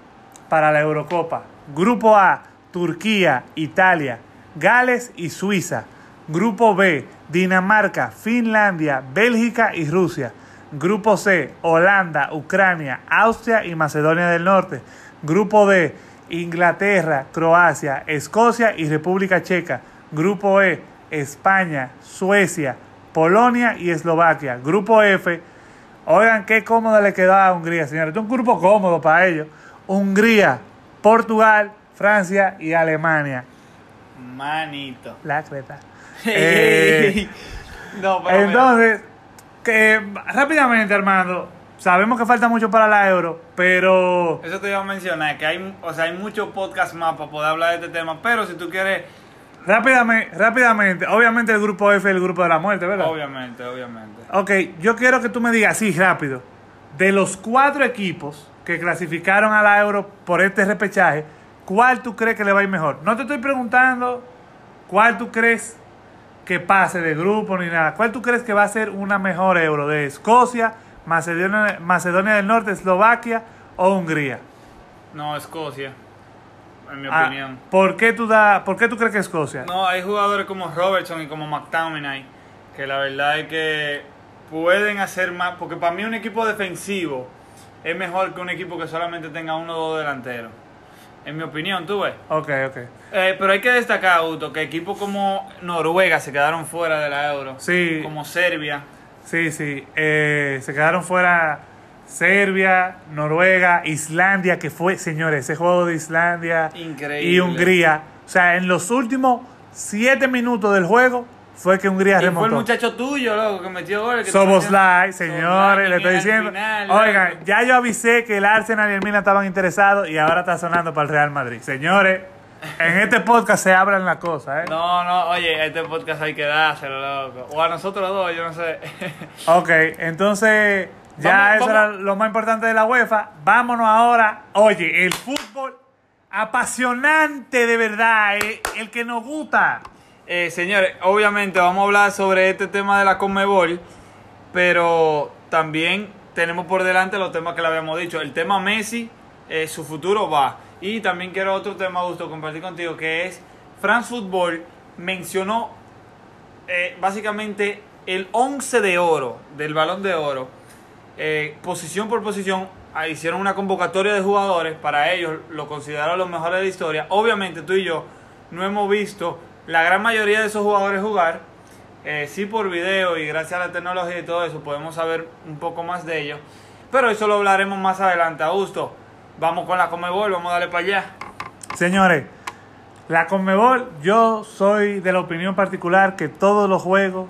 para la Eurocopa. Grupo A, Turquía, Italia, Gales y Suiza. Grupo B, Dinamarca, Finlandia, Bélgica y Rusia. Grupo C, Holanda, Ucrania, Austria y Macedonia del Norte. Grupo D, Inglaterra, Croacia, Escocia y República Checa. Grupo E, España, Suecia, Polonia y Eslovaquia. Grupo F, oigan qué cómodo le quedó a Hungría, señores. Es un grupo cómodo para ellos. Hungría, Portugal, Francia y Alemania. Manito. La creta. Eh, no, pero Entonces, que, rápidamente, Armando, sabemos que falta mucho para la euro, pero eso te iba a mencionar, que hay, o sea, hay muchos podcasts más para poder hablar de este tema, pero si tú quieres, rápidamente, rápidamente, obviamente el grupo F es el grupo de la muerte, ¿verdad? obviamente, obviamente. Ok, yo quiero que tú me digas así rápido, de los cuatro equipos que clasificaron a la euro por este repechaje, ¿cuál tú crees que le va a ir mejor? No te estoy preguntando cuál tú crees que pase de grupo ni nada. ¿Cuál tú crees que va a ser una mejor euro? ¿De Escocia, Macedonia, Macedonia del Norte, Eslovaquia o Hungría? No, Escocia, en mi Ah, opinión. ¿por, qué tú da, ¿Por qué tú crees que Escocia? No, hay jugadores como Robertson y como McTominay que la verdad es que pueden hacer más, porque para mí un equipo defensivo es mejor que un equipo que solamente tenga uno o dos delanteros. En mi opinión, tú ves. Ok, ok. Eh, pero hay que destacar, Auto, que equipos como Noruega se quedaron fuera de la Euro. Sí. Como Serbia. Sí, sí. Eh, se quedaron fuera Serbia, Noruega, Islandia, que fue, señores, ese juego de Islandia Increíble. y Hungría. O sea, en los últimos siete minutos del juego fue que Hungría Y fue el remontó. muchacho tuyo, loco, que metió Soboslai, tú decías- señores, le estoy diciendo. final, Oigan, loco. ya yo avisé que el Arsenal y el Milan estaban interesados y ahora está sonando para el Real Madrid. Señores, en este podcast se hablan las cosas, ¿eh? No, no, oye, este podcast hay que dárselo, loco. O a nosotros dos, yo no sé. Ok, entonces ya Vamos, eso vamos. era lo más importante de la UEFA. Vámonos ahora. Oye, el fútbol apasionante de verdad, eh, el que nos gusta. Eh, señores, obviamente vamos a hablar sobre este tema de la Conmebol, pero también tenemos por delante los temas que le habíamos dicho. El tema Messi, eh, su futuro va. Y también quiero otro tema, Gusto, compartir contigo, que es France Football mencionó eh, básicamente el 11 de oro del balón de oro, eh, posición por posición, ah, hicieron una convocatoria de jugadores, para ellos lo consideraron los mejores de la historia. Obviamente tú y yo no hemos visto la gran mayoría de esos jugadores jugar, eh, sí por video y gracias a la tecnología y todo eso podemos saber un poco más de ellos, pero eso lo hablaremos más adelante. Augusto, vamos con la Comebol, vamos a darle para allá. Señores, la Conmebol, yo soy de la opinión particular que todos los juegos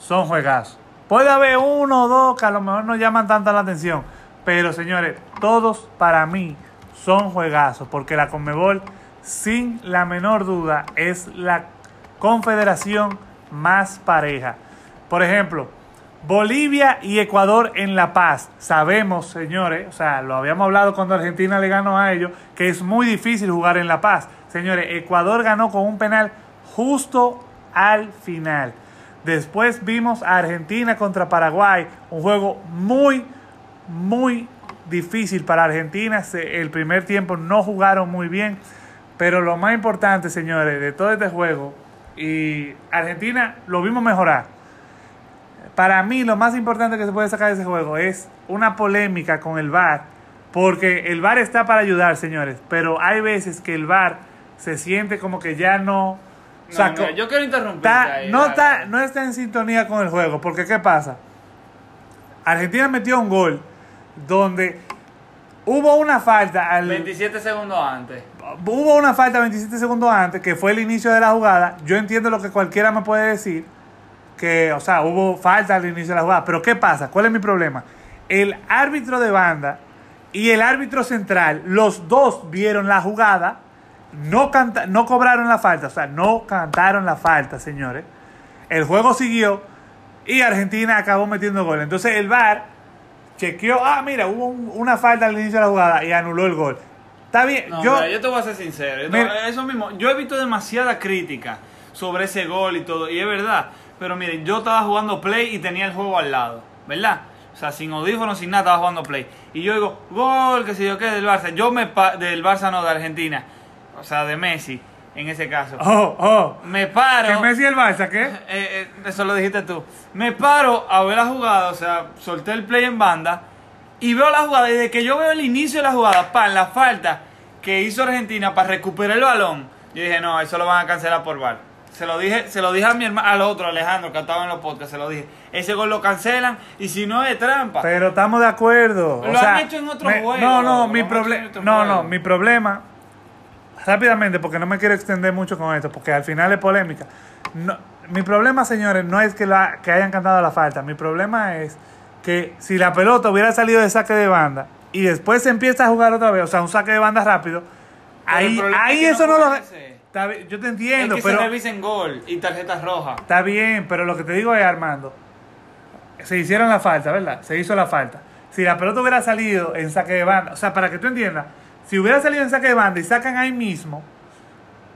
son juegazos. Puede haber uno o dos que a lo mejor no llaman tanta la atención, pero señores, todos para mí son juegazos, porque la Conmebol, sin la menor duda, es la confederación más pareja. Por ejemplo, Bolivia y Ecuador en La Paz. Sabemos, señores, o sea, lo habíamos hablado cuando Argentina le ganó a ellos, que es muy difícil jugar en La Paz. Señores, Ecuador ganó con un penal justo al final. Después vimos a Argentina contra Paraguay, un juego muy, muy difícil para Argentina. El primer tiempo no jugaron muy bien, pero lo más importante, señores, de todo este juego, y Argentina lo vimos mejorar. Para mí lo más importante que se puede sacar de ese juego es una polémica con el VAR, porque el VAR está para ayudar, señores, pero hay veces que el VAR se siente como que ya no... o No, sea, yo quiero interrumpir. está- no, está, no está en sintonía con el juego, porque ¿qué pasa? Argentina metió un gol donde hubo una falta al... 27 segundos antes. Hubo una falta 27 segundos antes, que fue el inicio de la jugada. Yo entiendo lo que cualquiera me puede decir, que, o sea, hubo falta al inicio de la jugada. Pero ¿qué pasa? ¿Cuál es mi problema? El árbitro de banda y el árbitro central, los dos vieron la jugada, no, canta- no cobraron la falta, o sea, no cantaron la falta, señores. El juego siguió y Argentina acabó metiendo gol. Entonces el VAR chequeó, ah, mira, hubo un- una falta al inicio de la jugada y anuló el gol. Está bien, No, yo... mira, yo te voy a ser sincero. yo te- Mira. eso mismo. Yo he visto demasiada crítica sobre ese gol y todo. Y es verdad. Pero miren, yo estaba jugando Play y tenía el juego al lado. ¿Verdad? O sea, sin audífonos, sin nada, estaba jugando Play. Y yo digo, gol, que si yo qué, del Barça. Yo me... del Barça no, de Argentina. O sea, de Messi, en ese caso. Oh, oh. Me paro... ¿Que Messi el Barça qué? Eh, eh, eso lo dijiste tú. Me paro a ver la jugada, o sea, solté el play en banda y veo la jugada. Desde que yo veo el inicio de la jugada, pan, la falta que hizo Argentina para recuperar el balón, yo dije, no, eso lo van a cancelar por VAR. Se lo dije, se lo dije a mi hermano, al otro, Alejandro, que estaba en los podcasts, se lo dije. Ese gol lo cancelan y si no es trampa. Pero estamos de acuerdo. Lo han hecho en otro me- juego, No, no, mi problema. No, juego. no, mi problema. Rápidamente, porque no me quiero extender mucho con esto, porque al final es polémica. No, mi problema, señores, no es que, la, que hayan cantado la falta. Mi problema es que si la pelota hubiera salido de saque de banda y después se empieza a jugar otra vez, o sea, un saque de banda rápido, Pero ahí, ahí es que eso no no lo. yo te es entiendo, que pero. se revisen gol y tarjetas rojas. Está bien, pero lo que te digo es, Armando, se hicieron la falta, ¿verdad? Se hizo la falta. Si la pelota hubiera salido en saque de banda, o sea, para que tú entiendas, si hubiera salido en saque de banda y sacan ahí mismo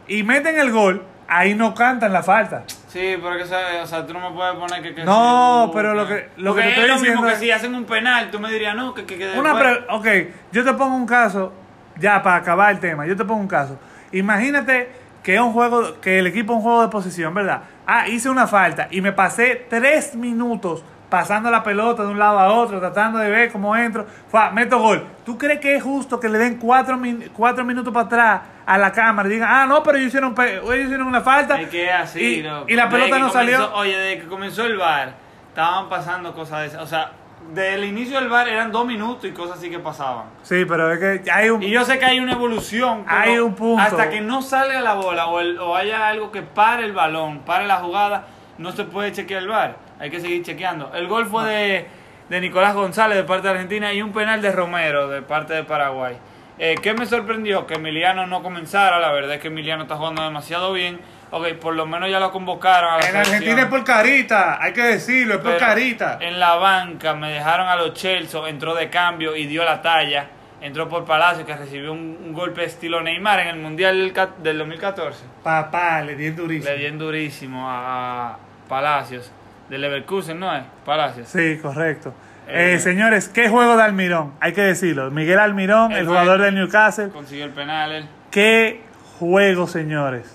y meten el gol, ahí no cantan la falta. Sí, pero que o sea, tú no me puedes poner que... que No, sí, pero lo que- lo Porque que te estoy es lo mismo que es- si hacen un penal, tú me dirías, no, que... que, que Una pre- ok, yo te pongo un caso, ya para acabar el tema, yo te pongo un caso. Imagínate que es un juego, que el equipo es un juego de posición, ¿verdad? Ah, hice una falta y me pasé tres minutos pasando la pelota de un lado a otro, tratando de ver cómo entro, Fua, meto gol. ¿Tú crees que es justo que le den cuatro, min- cuatro minutos para atrás a la cámara y digan, ah, no, pero ellos hicieron, ellos hicieron una falta? Es que así, y, loco. y la pelota no comenzó- salió. Oye, desde que comenzó el bar, estaban pasando cosas de esas. O sea, desde el inicio del bar eran dos minutos y cosas así que pasaban. Sí, pero es que hay un... Y yo sé que hay una evolución. Hay un punto. Hasta que no salga la bola o, el- o haya algo que pare el balón, pare la jugada, no se puede chequear el bar. Hay que seguir chequeando. El gol fue de, de Nicolás González de parte de Argentina y un penal de Romero de parte de Paraguay. Eh, ¿Qué me sorprendió? Que Emiliano no comenzara. La verdad es que Emiliano está jugando demasiado bien. Ok, por lo menos ya lo convocaron a la En Argentina es por carita, hay que decirlo, es por carita. En la banca me dejaron a los Chelsea, entró de cambio y dio la talla. Entró por Palacio, que recibió un, un golpe estilo Neymar en el Mundial del, ca- del 2014. Papá, le di durísimo. Le dieron durísimo a Palacios. De Leverkusen, ¿no es? Palacios. Sí, correcto. Eh, Eh, señores, ¿qué juego de Almirón? Hay que decirlo. Miguel Almirón, el jugador del Newcastle. Consiguió el penal él. ¿Qué juego, señores?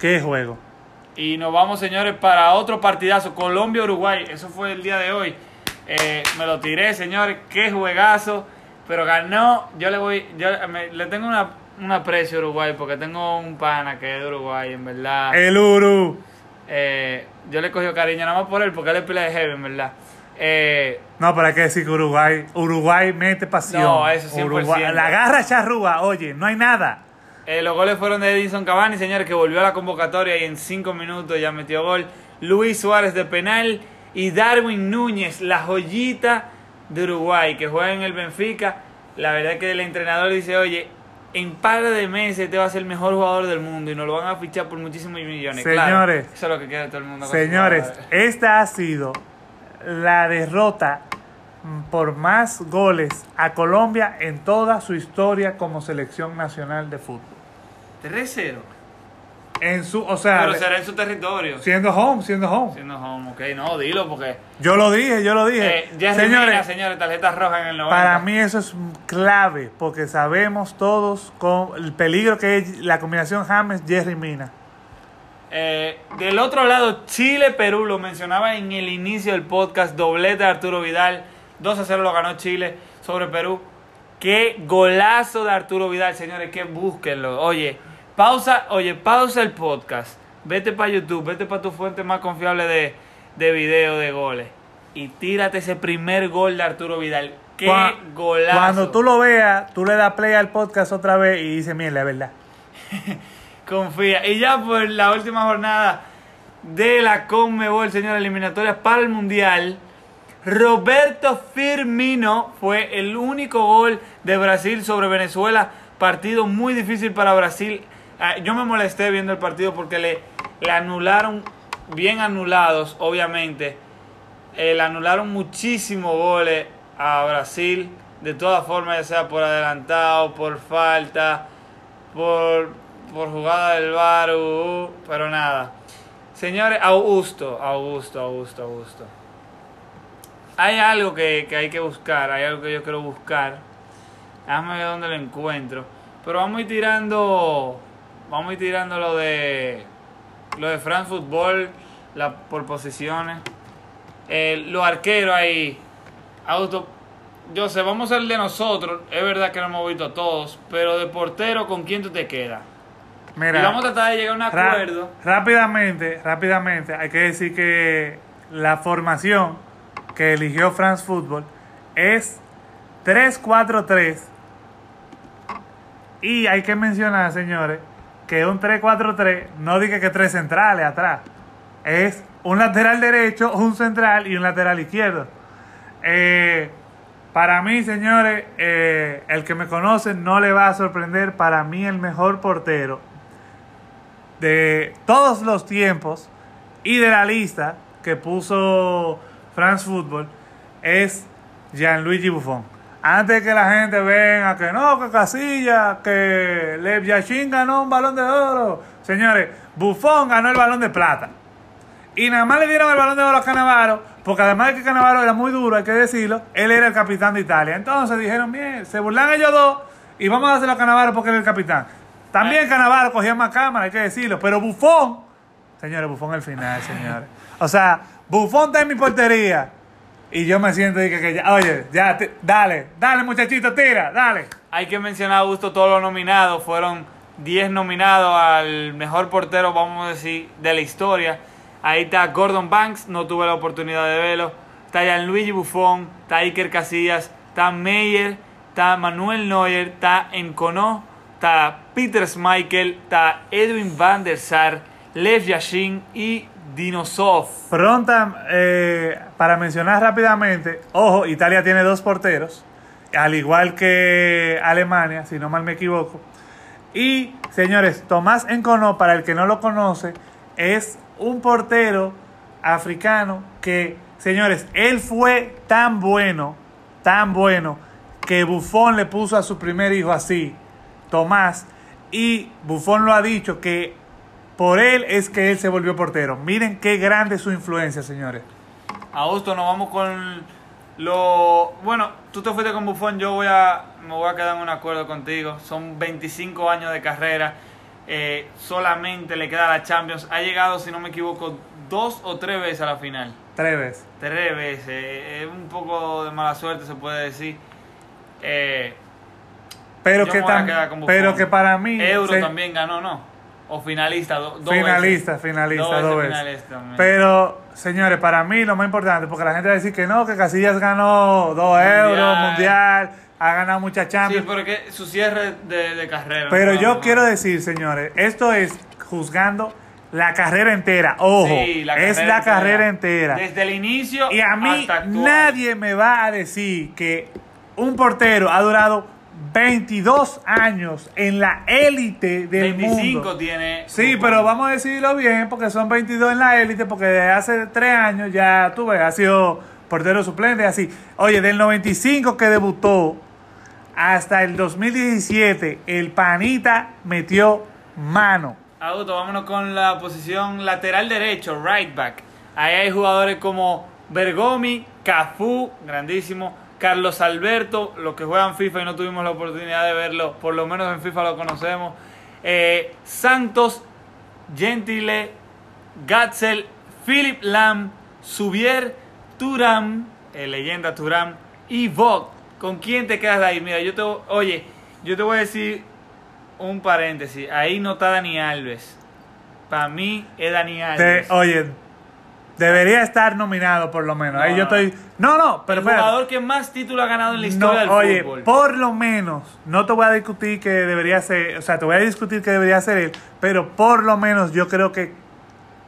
¿Qué juego? Y nos vamos, señores, para otro partidazo. Colombia-Uruguay. Eso fue el día de hoy. Eh, me lo tiré, señores. Qué juegazo. Pero ganó. Yo le voy. Yo me- le tengo una, un aprecio a Uruguay porque tengo un pana que es de Uruguay, en verdad. El Uru. Eh, yo le cogí cariño nada más por él porque él es pila de heavy, en verdad. Eh, No, pero hay que decir que Uruguay, Uruguay mete pasión. No, eso 100%. Uruguay- la garra charrúa, oye, no hay nada. Eh, los goles fueron de Edinson Cavani, señores, que volvió a la convocatoria y en cinco minutos ya metió gol. Luis Suárez de penal y Darwin Núñez, la joyita de Uruguay, que juega en el Benfica. La verdad es que el entrenador dice, oye, en par de meses te va a ser el mejor jugador del mundo y nos lo van a fichar por muchísimos millones. Claro, Señores. eso es lo que quiere todo el mundo. Señores, esta ha sido la derrota por más goles a Colombia en toda su historia como selección nacional de fútbol. 3-0. En su, o sea, Pero será en su territorio. siendo home, siendo home. Siendo home, ok, no, dilo porque... Yo lo dije, yo lo dije. Eh, Jerry Señores, Mina, señores, tarjeta roja en el 90. para mí eso es clave porque sabemos todos con el peligro que es la combinación James-Jerry Mina. Eh, del otro lado, Chile-Perú, lo mencionaba en el inicio del podcast, doblete de Arturo Vidal, 2 a 0 lo ganó Chile sobre Perú. Qué golazo de Arturo Vidal, señores, que búsquenlo. Oye, pausa, oye, pausa el podcast, vete para YouTube, vete para tu fuente más confiable de, de video de goles y tírate ese primer gol de Arturo Vidal. Qué golazo. Cuando tú lo veas, tú le das play al podcast otra vez y dices, mira, la verdad. Confía. Y ya por la última jornada de la Conmebol, señor, eliminatorias para el Mundial. Roberto Firmino fue el único gol de Brasil sobre Venezuela. Partido muy difícil para Brasil. Ah, Yo me molesté viendo el partido porque le, anularon, bien anulados, obviamente. Eh, le anularon muchísimos goles a Brasil. De todas formas, ya sea por adelantado, por falta, por, por jugada del VAR, uh, uh, pero nada. Señores, Augusto, Augusto, Augusto, Augusto. Hay algo que, que hay que buscar, hay algo que yo quiero buscar. Déjame ver dónde lo encuentro. Pero vamos a ir tirando. Vamos a ir tirando lo de. Lo de France Football. La, por posiciones. Eh, los arqueros ahí. Auto. Yo sé, vamos a ser de nosotros. Es verdad que lo hemos visto todos. Pero de portero, ¿con quién tú te quedas? Mira, y vamos a tratar de llegar a un acuerdo. rápidamente, rápidamente, hay que decir que la formación que eligió France Football es 3-4-3. Y hay que mencionar, señores, que un 3-4-3 no dice que tres centrales atrás. Es un lateral derecho, un central y un lateral izquierdo. Eh, para mí, señores, eh, el que me conoce no le va a sorprender. Para mí, el mejor portero de todos los tiempos y de la lista que puso France Football es Gianluigi Buffon. Antes de que la gente venga que no, que Casilla, que Lev Yashin ganó un balón de oro. Señores, Buffon ganó el balón de plata. Y nada más le dieron el balón de oro a Canavaro, porque además de que Canavaro era muy duro, hay que decirlo, él era el capitán de Italia. Entonces dijeron, bien, se burlan ellos dos y vamos a hacerlo a Canavaro porque él es el capitán. También Canavaro cogía más cámara, hay que decirlo, pero Buffon, señores, Buffon al final, señores. O sea, Buffon está en mi portería y yo me siento y que, ya, oye, ya, dale, dale muchachito, tira, dale. Hay que mencionar a gusto todos los nominados. Fueron 10 nominados al mejor portero, vamos a decir, de la historia. Ahí está Gordon Banks, no tuve la oportunidad de verlo. Está Gianluigi Buffon, está Iker Casillas, está Meyer, está Manuel Neuer, está Encono, está Peter Schmeichel, está Edwin van der Sar, Lev Yashin y Dinosov. Pronta, eh, para mencionar rápidamente, ojo, Italia tiene dos porteros, al igual que Alemania, si no mal me equivoco. Y, señores, Tomás Encono, para el que no lo conoce, es un portero africano que, señores, él fue tan bueno, tan bueno, que Buffon le puso a su primer hijo así, Tomás, y Buffon lo ha dicho que por él es que él se volvió portero. Miren qué grande su influencia, señores. Augusto, nos vamos con lo... Bueno, tú te fuiste con Buffon, yo voy a, me voy a quedar en un acuerdo contigo. Son 25 años de carrera, eh, solamente le queda la Champions. Ha llegado, si no me equivoco, dos o tres veces a la final. Tres veces. Tres veces. Eh, Es un poco de mala suerte, se puede decir. Eh, Pero que, pero para mí... Euro se- también ganó, ¿no? O finalista, do- dos finalista, veces. finalista, Dos dos veces finalista. Pero, señores, para mí lo más importante, porque la gente va a decir que no, que Casillas ganó dos euros, mundial, ha ganado muchas Sí, Champions. pero que su cierre de, de carrera. pero ¿no? yo No. quiero decir, señores, esto es juzgando la carrera entera. Ojo, Sí, la es carrera la carrera entera. Desde el inicio Y a mí hasta nadie me va a decir que un portero ha durado 22 años en la élite del 25 mundo. tiene. Sí, pero vamos a decirlo bien, porque son 22 en la élite, porque desde hace 3 años ya tú ves, ha sido portero suplente, así. Oye, del 95 que debutó hasta el 2017, el panita metió mano. Augusto, vámonos con la posición lateral derecho, right back. Ahí hay jugadores como Bergomi, Cafú, grandísimo, Carlos Alberto, los que juegan FIFA y no tuvimos la oportunidad de verlo, por lo menos en FIFA lo conocemos. Eh, Santos, Gentile, Gatzel, Philip Lam, Subier, Turam, eh, leyenda Turam, y Vogt. ¿Con quién te quedas de ahí? Mira, yo te, oye, yo te voy a decir un paréntesis. Ahí no está Dani Alves. Para mí es Dani Alves. oye, debería estar nominado por lo menos. No, Ahí yo estoy. No, no, pero el jugador que más títulos ha ganado en la No, historia del oye, fútbol. por lo menos, no te voy a discutir que debería ser, o sea, te voy a discutir que debería ser él, pero por lo menos yo creo que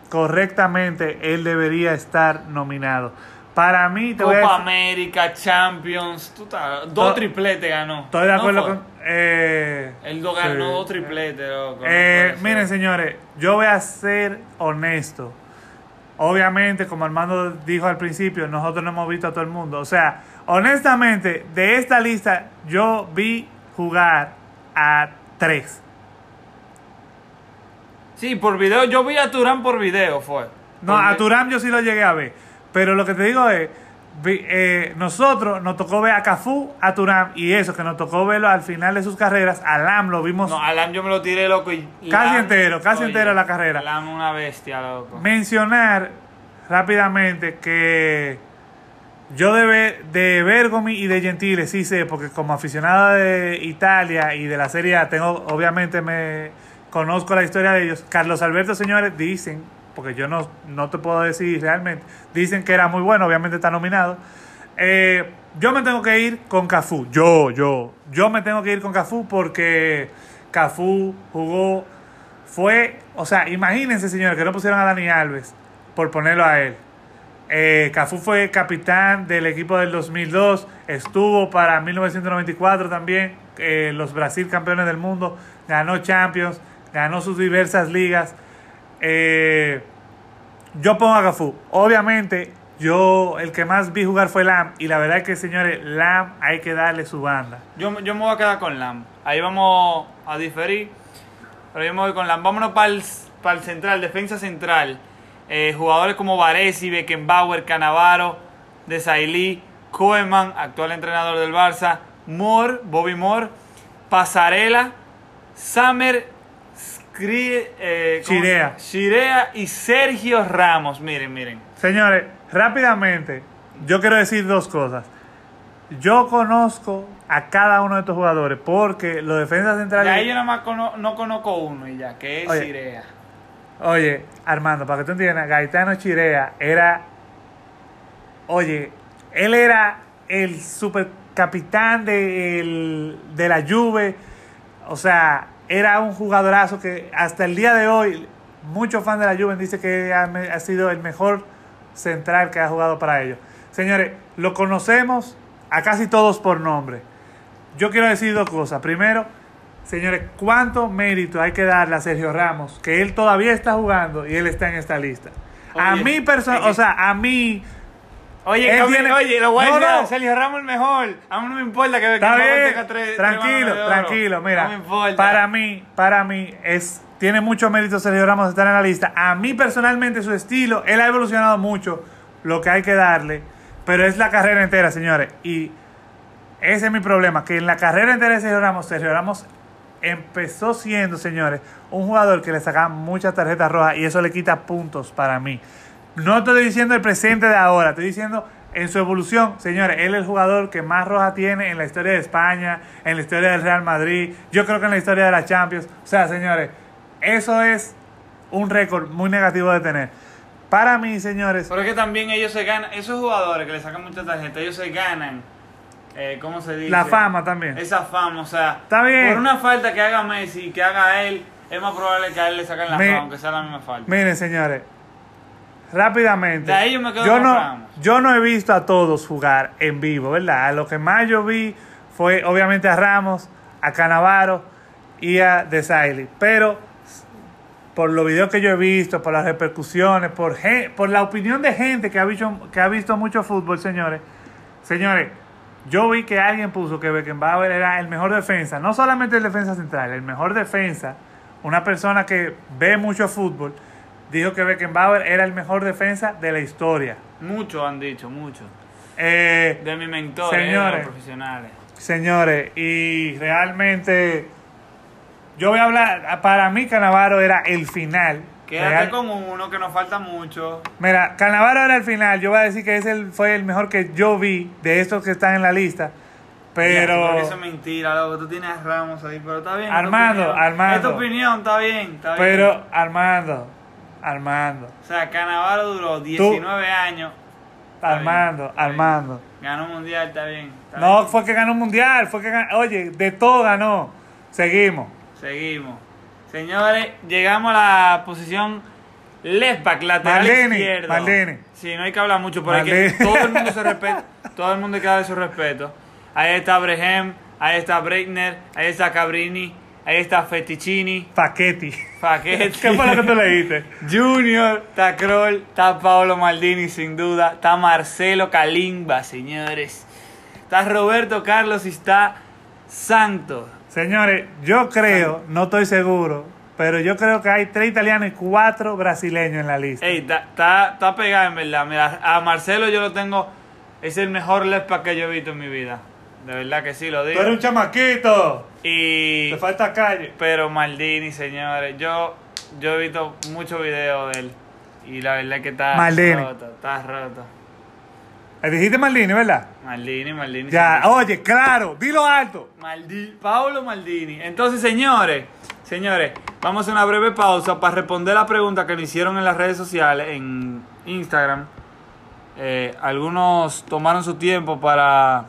correctamente él debería estar nominado. Para mí, te voy a Copa decir- América, Champions, tú estás- dos tripletes ganó. Estoy de ¿No acuerdo con. Eh, Él do- sí. ganó dos tripletes, loco. Eh, miren, señores, yo voy a ser honesto. Obviamente, como Armando dijo al principio, nosotros no hemos visto a todo el mundo. O sea, honestamente, de esta lista, yo vi jugar a tres. Sí, por video. Yo vi a Turán por video, fue. No, Porque- a Turam yo sí lo llegué a ver. Pero lo que te digo es, eh, nosotros nos tocó ver a Cafú, a Turam y eso, que nos tocó verlo al final de sus carreras. A Lam lo vimos No, a Lam yo me lo tiré, loco. Y Casi Lam- entero, casi Oye, entero la carrera. Lam una bestia, loco. mencionar rápidamente que yo de, de Bergomi y de Gentile sí sé, porque como aficionado de Italia y de la Serie A, tengo, obviamente me conozco la historia de ellos. Carlos Alberto, señores, dicen, porque yo no, no te puedo decir realmente, dicen que era muy bueno, obviamente está nominado. Eh, yo me tengo que ir con Cafú, yo, yo, yo me tengo que ir con Cafú porque Cafú jugó fue, o sea, imagínense, señores, que no pusieron a Dani Alves por ponerlo a él. Eh, Cafú fue capitán del equipo del 2002, estuvo para 1994 también, eh, los Brasil campeones del mundo, ganó Champions, ganó sus diversas ligas. Eh, yo pongo a Cafú. Obviamente, yo el que más vi jugar fue Lam, y la verdad es que, señores, Lam hay que darle su banda. Yo, yo me voy a quedar con Lam. Ahí vamos a diferir. Pero yo me voy con Lam. Vámonos para el, central, defensa central. Eh, jugadores como Varesi, Beckenbauer, Canavaro, Desailly, Koeman, actual entrenador del Barça, Moore, Bobby Moore, Pasarela, Samer, Skri- eh, ¿cómo? Chirea. Chirea y Sergio Ramos. Miren, miren. Señores, rápidamente, yo quiero decir dos cosas. Yo conozco a cada uno de estos jugadores porque los defensas centrales. ahí yo nada más cono- no conozco uno y ya, que es Oye. Chirea. Oye, Armando, para que tú entiendas, Gaetano Chirea era. Oye, él era el super capitán de, el- de la Juve. O sea, era un jugadorazo que hasta el día de hoy, muchos fans de la Juve dicen que ha, ha sido el mejor central que ha jugado para ellos. Señores, lo conocemos a casi todos por nombre. Yo quiero decir dos cosas. Primero, señores, cuánto mérito hay que darle a Sergio Ramos, que él todavía está jugando y él está en esta lista. a Oye, mí, que- o sea, a mí, Oye, Él Cami, tiene- oye, lo voy a No, decir, no. Sergio Ramos el mejor. A mí no me importa que está que bien, tenga tres- tranquilo, tranquilo, mira, No me importa. para mí, para mí es tiene mucho mérito Sergio Ramos estar en la lista. A mí personalmente su estilo, él ha evolucionado mucho, lo que hay que darle, pero es la carrera entera, señores, y ese es mi problema, que en la carrera entera de Sergio Ramos, Sergio Ramos empezó siendo, señores, un jugador que le sacaba muchas tarjetas rojas y eso le quita puntos para mí. No estoy diciendo el presente de ahora, estoy diciendo en su evolución, señores, él es el jugador que más roja tiene en la historia de España, en la historia del Real Madrid, yo creo que en la historia de la Champions. O sea, señores, eso es un récord muy negativo de tener. Para mí, señores, Pero es que también ellos se ganan, esos jugadores que le sacan mucha tarjeta, ellos se ganan, eh, ¿cómo se dice? la fama también. Esa fama, o sea, Está bien. por una falta que haga Messi que haga él, es más probable que a él le saquen la Me- fama, aunque sea la misma falta. Miren, señores, rápidamente. De ahí yo me quedo yo no, Ramos. yo no he visto a todos jugar en vivo, ¿verdad? Lo que más yo vi fue obviamente a Ramos, a Canavaro y a Desailly. Pero por los videos que yo he visto, por las repercusiones, por, por la opinión de gente que ha visto, que ha visto mucho fútbol, señores. Señores, yo vi que alguien puso que Beckenbauer era el mejor defensa, no solamente el defensa central, el mejor defensa, una persona que ve mucho fútbol, dijo que Beckenbauer era el mejor defensa de la historia. Muchos han dicho, muchos. Eh, De mis mentores, de Señores. los profesionales. Señores, y realmente yo voy a hablar, para mí Canavaro era el final. Quédate Real- con uno que nos falta mucho. Mira, Canavaro era el final, yo voy a decir que ese fue el mejor que yo vi de estos que están en la lista. Pero... Eso es mentira, loco. Tú tienes Ramos ahí, pero está bien. Armando. Armando. Es tu opinión, está bien. Está bien. Pero Armando, Armando, O sea, Canavaro duró 19 años. Está Armando, bien. Armando. Ganó mundial, está bien. está No bien. fue que ganó un mundial, fue que ganó, oye, de todo ganó. Seguimos. Seguimos. Señores, llegamos a la posición, Left back, lateral Maldini, izquierdo. Sí, no hay que hablar mucho, pero que, todo el mundo se respeta. Todo el mundo hay que darle su respeto. Ahí está Brehem, ahí está Breitner, ahí está Cabrini, ahí está Fettuccini, Paquetti. Paquetti. ¿Qué fue lo que tú leíste? Junior, está Kroll, está Paolo Maldini sin duda, está Marcelo Kalimba, señores. Está Roberto Carlos y está Santos. Señores, yo creo, no estoy seguro, pero yo creo que hay tres italianos y cuatro brasileños en la lista. Ey, está, pegado en verdad. Mira, a Marcelo yo lo tengo, es el mejor back que yo he visto en mi vida. De verdad que sí, lo Tú digo. eres un chamaquito. Y, Te falta calle. pero Maldini, señores, yo, yo he visto muchos videos de él. Y la verdad es que está Maldini. roto, está roto. Le dijiste Maldini, ¿verdad? Maldini, Maldini. Ya, siempre- oye, claro, dilo alto. Maldi Paolo Maldini. Entonces, señores, señores, vamos a una breve pausa para responder la pregunta que nos hicieron en las redes sociales, en Instagram. Eh, algunos tomaron su tiempo para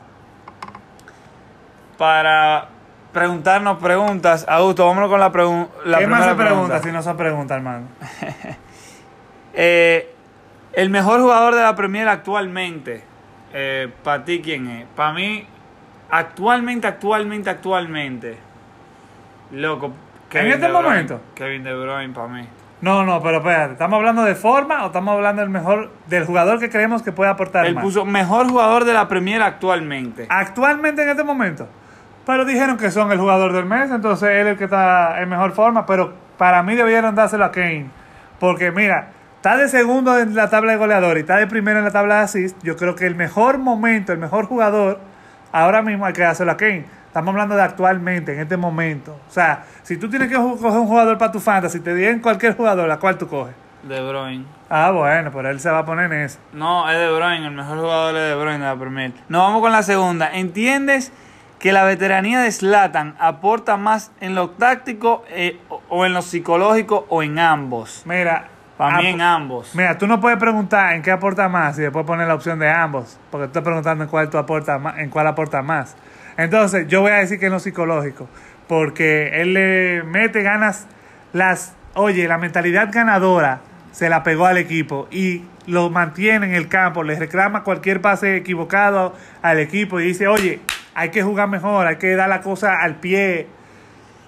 para preguntarnos preguntas. Augusto, vámonos con la, pregunta la ¿Qué más se pregunta pregunta. si no son preguntas, hermano? Eh, el mejor jugador de la Premier actualmente, ¿para ti quién es? Para mí, actualmente, actualmente, actualmente, loco. ¿En este Bruyne. momento? Kevin De Bruyne para mí. No, no, pero espérate, ¿estamos hablando de forma o estamos hablando del mejor, del jugador que creemos que puede aportar Él más? puso mejor jugador de la Premier actualmente. Actualmente en este momento. Pero dijeron que son el jugador del mes, entonces él es el que está en mejor forma, pero para mí debieron dárselo a Kane. Porque mira, está de segundo en la tabla de goleador y está de primero en la tabla de assist. Yo creo que el mejor momento, el mejor jugador, ahora mismo hay que dárselo a Kane. Estamos hablando de actualmente, en este momento. O sea, si tú tienes que coger un jugador para tu fantasy, te digan cualquier jugador, ¿la cual tú coges? De Bruyne. Ah, bueno, pero él se va a poner en eso. No, es De Bruyne, el mejor jugador es De Bruyne de la Premier. Nos vamos con la segunda. ¿Entiendes que la veteranía de Zlatan aporta más en lo táctico eh, o- o en lo psicológico o en ambos? Mira, Para mí en ambos. Mira, tú no puedes preguntar en qué aporta más y después poner la opción de ambos, porque tú estás preguntando en cuál tú aportas más, en cuál aporta más. Entonces, yo voy a decir que en lo psicológico, porque él le mete ganas las, oye, la mentalidad ganadora se la pegó al equipo y lo mantiene en el campo, le reclama cualquier pase equivocado al equipo y dice, "Oye, hay que jugar mejor, hay que dar la cosa al pie."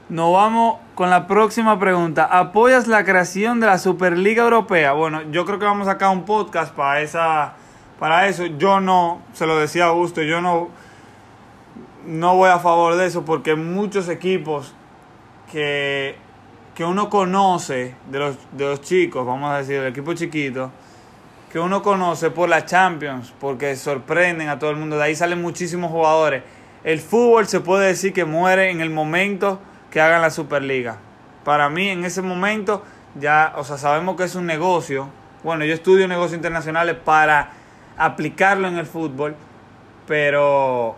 Nos vamos con la próxima pregunta. ¿Apoyas la creación de la Superliga Europea? Bueno, yo creo que vamos a sacar un podcast para esa para eso. Yo no, se lo decía a Augusto, yo no no voy a favor de eso porque muchos equipos que, que uno conoce de los, de los chicos, vamos a decir, del equipo chiquito, que uno conoce por la Champions, porque sorprenden a todo el mundo. De ahí salen muchísimos jugadores. El fútbol se puede decir que muere en el momento que hagan la Superliga. Para mí, en ese momento, ya, o sea, sabemos que es un negocio. Bueno, yo estudio negocios internacionales para aplicarlo en el fútbol, pero,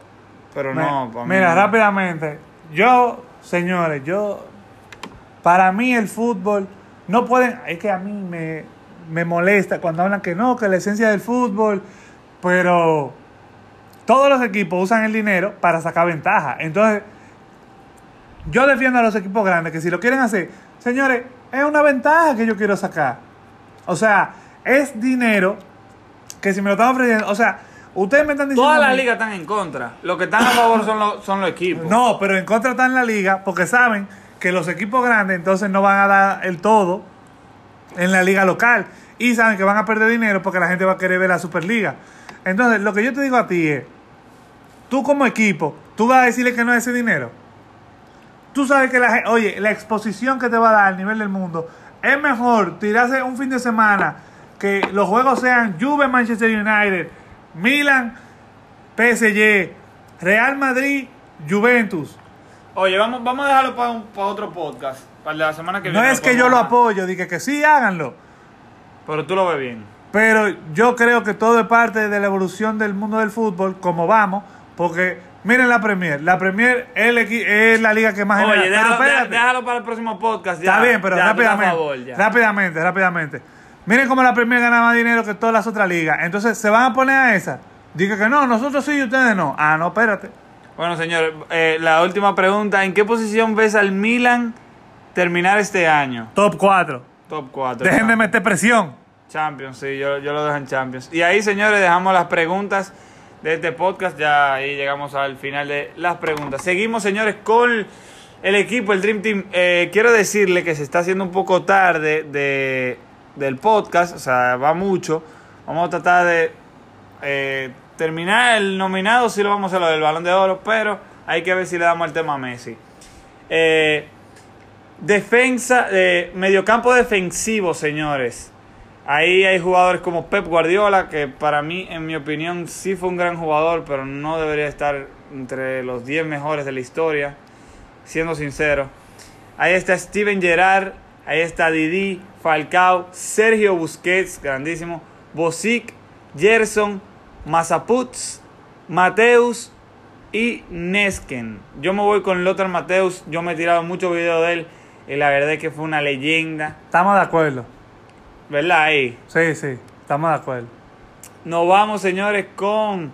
pero no. para mí Mira, no. rápidamente. Yo, señores, yo. Para mí el fútbol. No pueden. Es que a mí me, me molesta cuando hablan que no, que la esencia del fútbol. Pero. Todos los equipos usan el dinero para sacar ventaja. Entonces. Yo defiendo a los equipos grandes que si lo quieren hacer. Señores, es una ventaja que yo quiero sacar. O sea, es dinero que si me lo están ofreciendo. O sea, ustedes me están diciendo. Todas las ligas están en contra. Los que están a favor son los, son los equipos. no, pero en contra están la liga porque saben que los equipos grandes entonces no van a dar el todo en la liga local y saben que van a perder dinero porque la gente va a querer ver la Superliga. Entonces, lo que yo te digo a ti es, tú como equipo, tú vas a decirle que no es ese dinero. Tú sabes que la oye, la exposición que te va a dar a nivel del mundo es mejor tirarse un fin de semana que los juegos sean Juve, Manchester United, Milan, PSG, Real Madrid, Juventus. Oye, vamos, vamos a dejarlo para, un- para otro podcast. Para la semana que No viene. es que yo lo apoyo, dije que sí, háganlo. Pero tú lo ves bien. Pero yo creo que todo es parte de la evolución del mundo del fútbol, como vamos, porque miren la Premier. La Premier es, la liga que más Oye, genera. Pero déjalo, espérate. déjalo para el próximo podcast. Ya, Está bien, pero Ya, rápidamente, favor, rápidamente, rápidamente. Miren cómo la Premier gana más dinero que todas las otras ligas. Entonces, ¿se van a poner a esa? Dije que no, nosotros sí y ustedes no. Ah, no, espérate. Bueno, señor, eh, la última pregunta. ¿En qué posición ves al Milan terminar este año? Top 4. Top 4. Dejen de meter presión. Champions, sí, yo, yo lo dejo en Champions. Y ahí, señores, dejamos las preguntas de este podcast. Ya ahí llegamos al final de las preguntas. Seguimos, señores, con el equipo, el Dream Team. Eh, quiero decirle que se está haciendo un poco tarde de, del podcast, o sea, va mucho. Vamos a tratar de eh, terminar el nominado, si lo vamos a lo del balón de oro, pero hay que ver si le damos el tema a Messi. Eh, defensa, eh, mediocampo defensivo, señores. Ahí hay jugadores como Pep Guardiola, que para mí, en mi opinión, sí fue un gran jugador, pero no debería estar entre los 10 mejores de la historia, siendo sincero. Ahí está Steven Gerrard, ahí está Didi, Falcao, Sergio Busquets, grandísimo, Bosic, Gerson, Mazaputs, Mateus y Nesken. Yo me voy con Lothar Mateus, yo me he tirado muchos videos de él y la verdad es que fue una leyenda, Estamos de acuerdo. ¿Verdad? Ahí. Sí, sí, estamos de acuerdo. Nos vamos, señores, con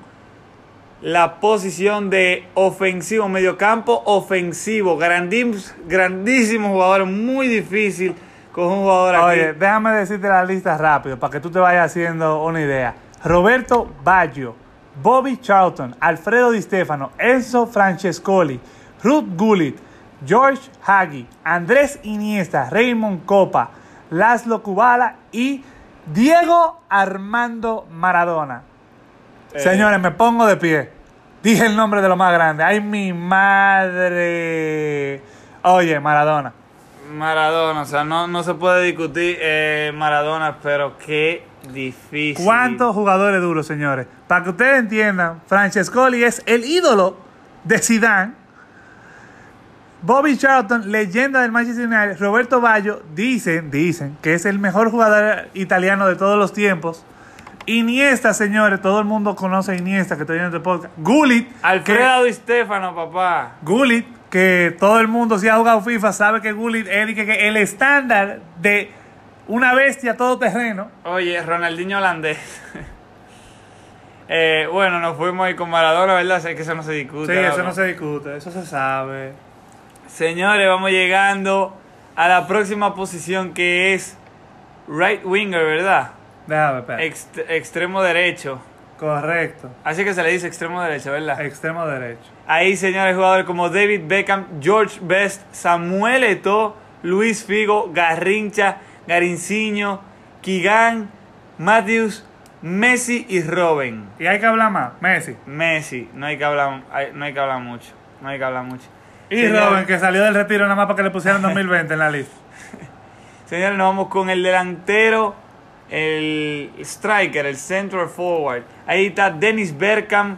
la posición de ofensivo, mediocampo ofensivo. Grandís- grandísimo jugador, muy difícil con un jugador aquí. Oye, déjame decirte la lista rápido para que tú te vayas haciendo una idea. Roberto Baggio, Bobby Charlton, Alfredo Di Stefano, Enzo Francescoli, Ruth Gullit, George Hagi, Andrés Iniesta, Raymond Copa, Laszlo Kubala y Diego Armando Maradona. Eh, Señores, me pongo de pie. Dije el nombre de lo más grande. ¡Ay, mi madre! Oye, Maradona. Maradona, o sea, no, no se puede discutir eh, Maradona, pero qué difícil. ¿Cuántos jugadores duros, señores? Para que ustedes entiendan, Francescoli es el ídolo de Zidane. Bobby Charlton, leyenda del Manchester United. Roberto Baggio, dicen, dicen que es el mejor jugador italiano de todos los tiempos. Iniesta, señores, todo el mundo conoce a Iniesta que estoy en este podcast. Gullit, que, Alfredo Di Stefano, papá. Gullit, que todo el mundo, si ha jugado FIFA, sabe que Gullit es que- que el estándar de una bestia todoterreno. Oye, Ronaldinho holandés. eh, bueno, nos fuimos ahí con Maradona, ¿verdad? Sé que eso no se discute. Sí, eso no se discute, eso se sabe. Señores, vamos llegando a la próxima posición que es right winger, ¿verdad? Déjame, espera. Ext- extremo derecho. Correcto. Así que se le dice extremo derecho, ¿verdad? Extremo derecho. Ahí, señores, jugadores como David Beckham, George Best, Samuel Eto'o, Luis Figo, Garrincha, Garinciño, Kigan, Matthews, Messi y Robin. Y hay que hablar más. Messi. Messi, no hay que hablar, no hay que hablar mucho, no hay que hablar mucho. Y Señores, Robin, que salió del retiro nada más para que le pusieran 2020 en la lista. Señores, nos vamos con el delantero, el striker, el central forward. Ahí está Dennis Bergkamp,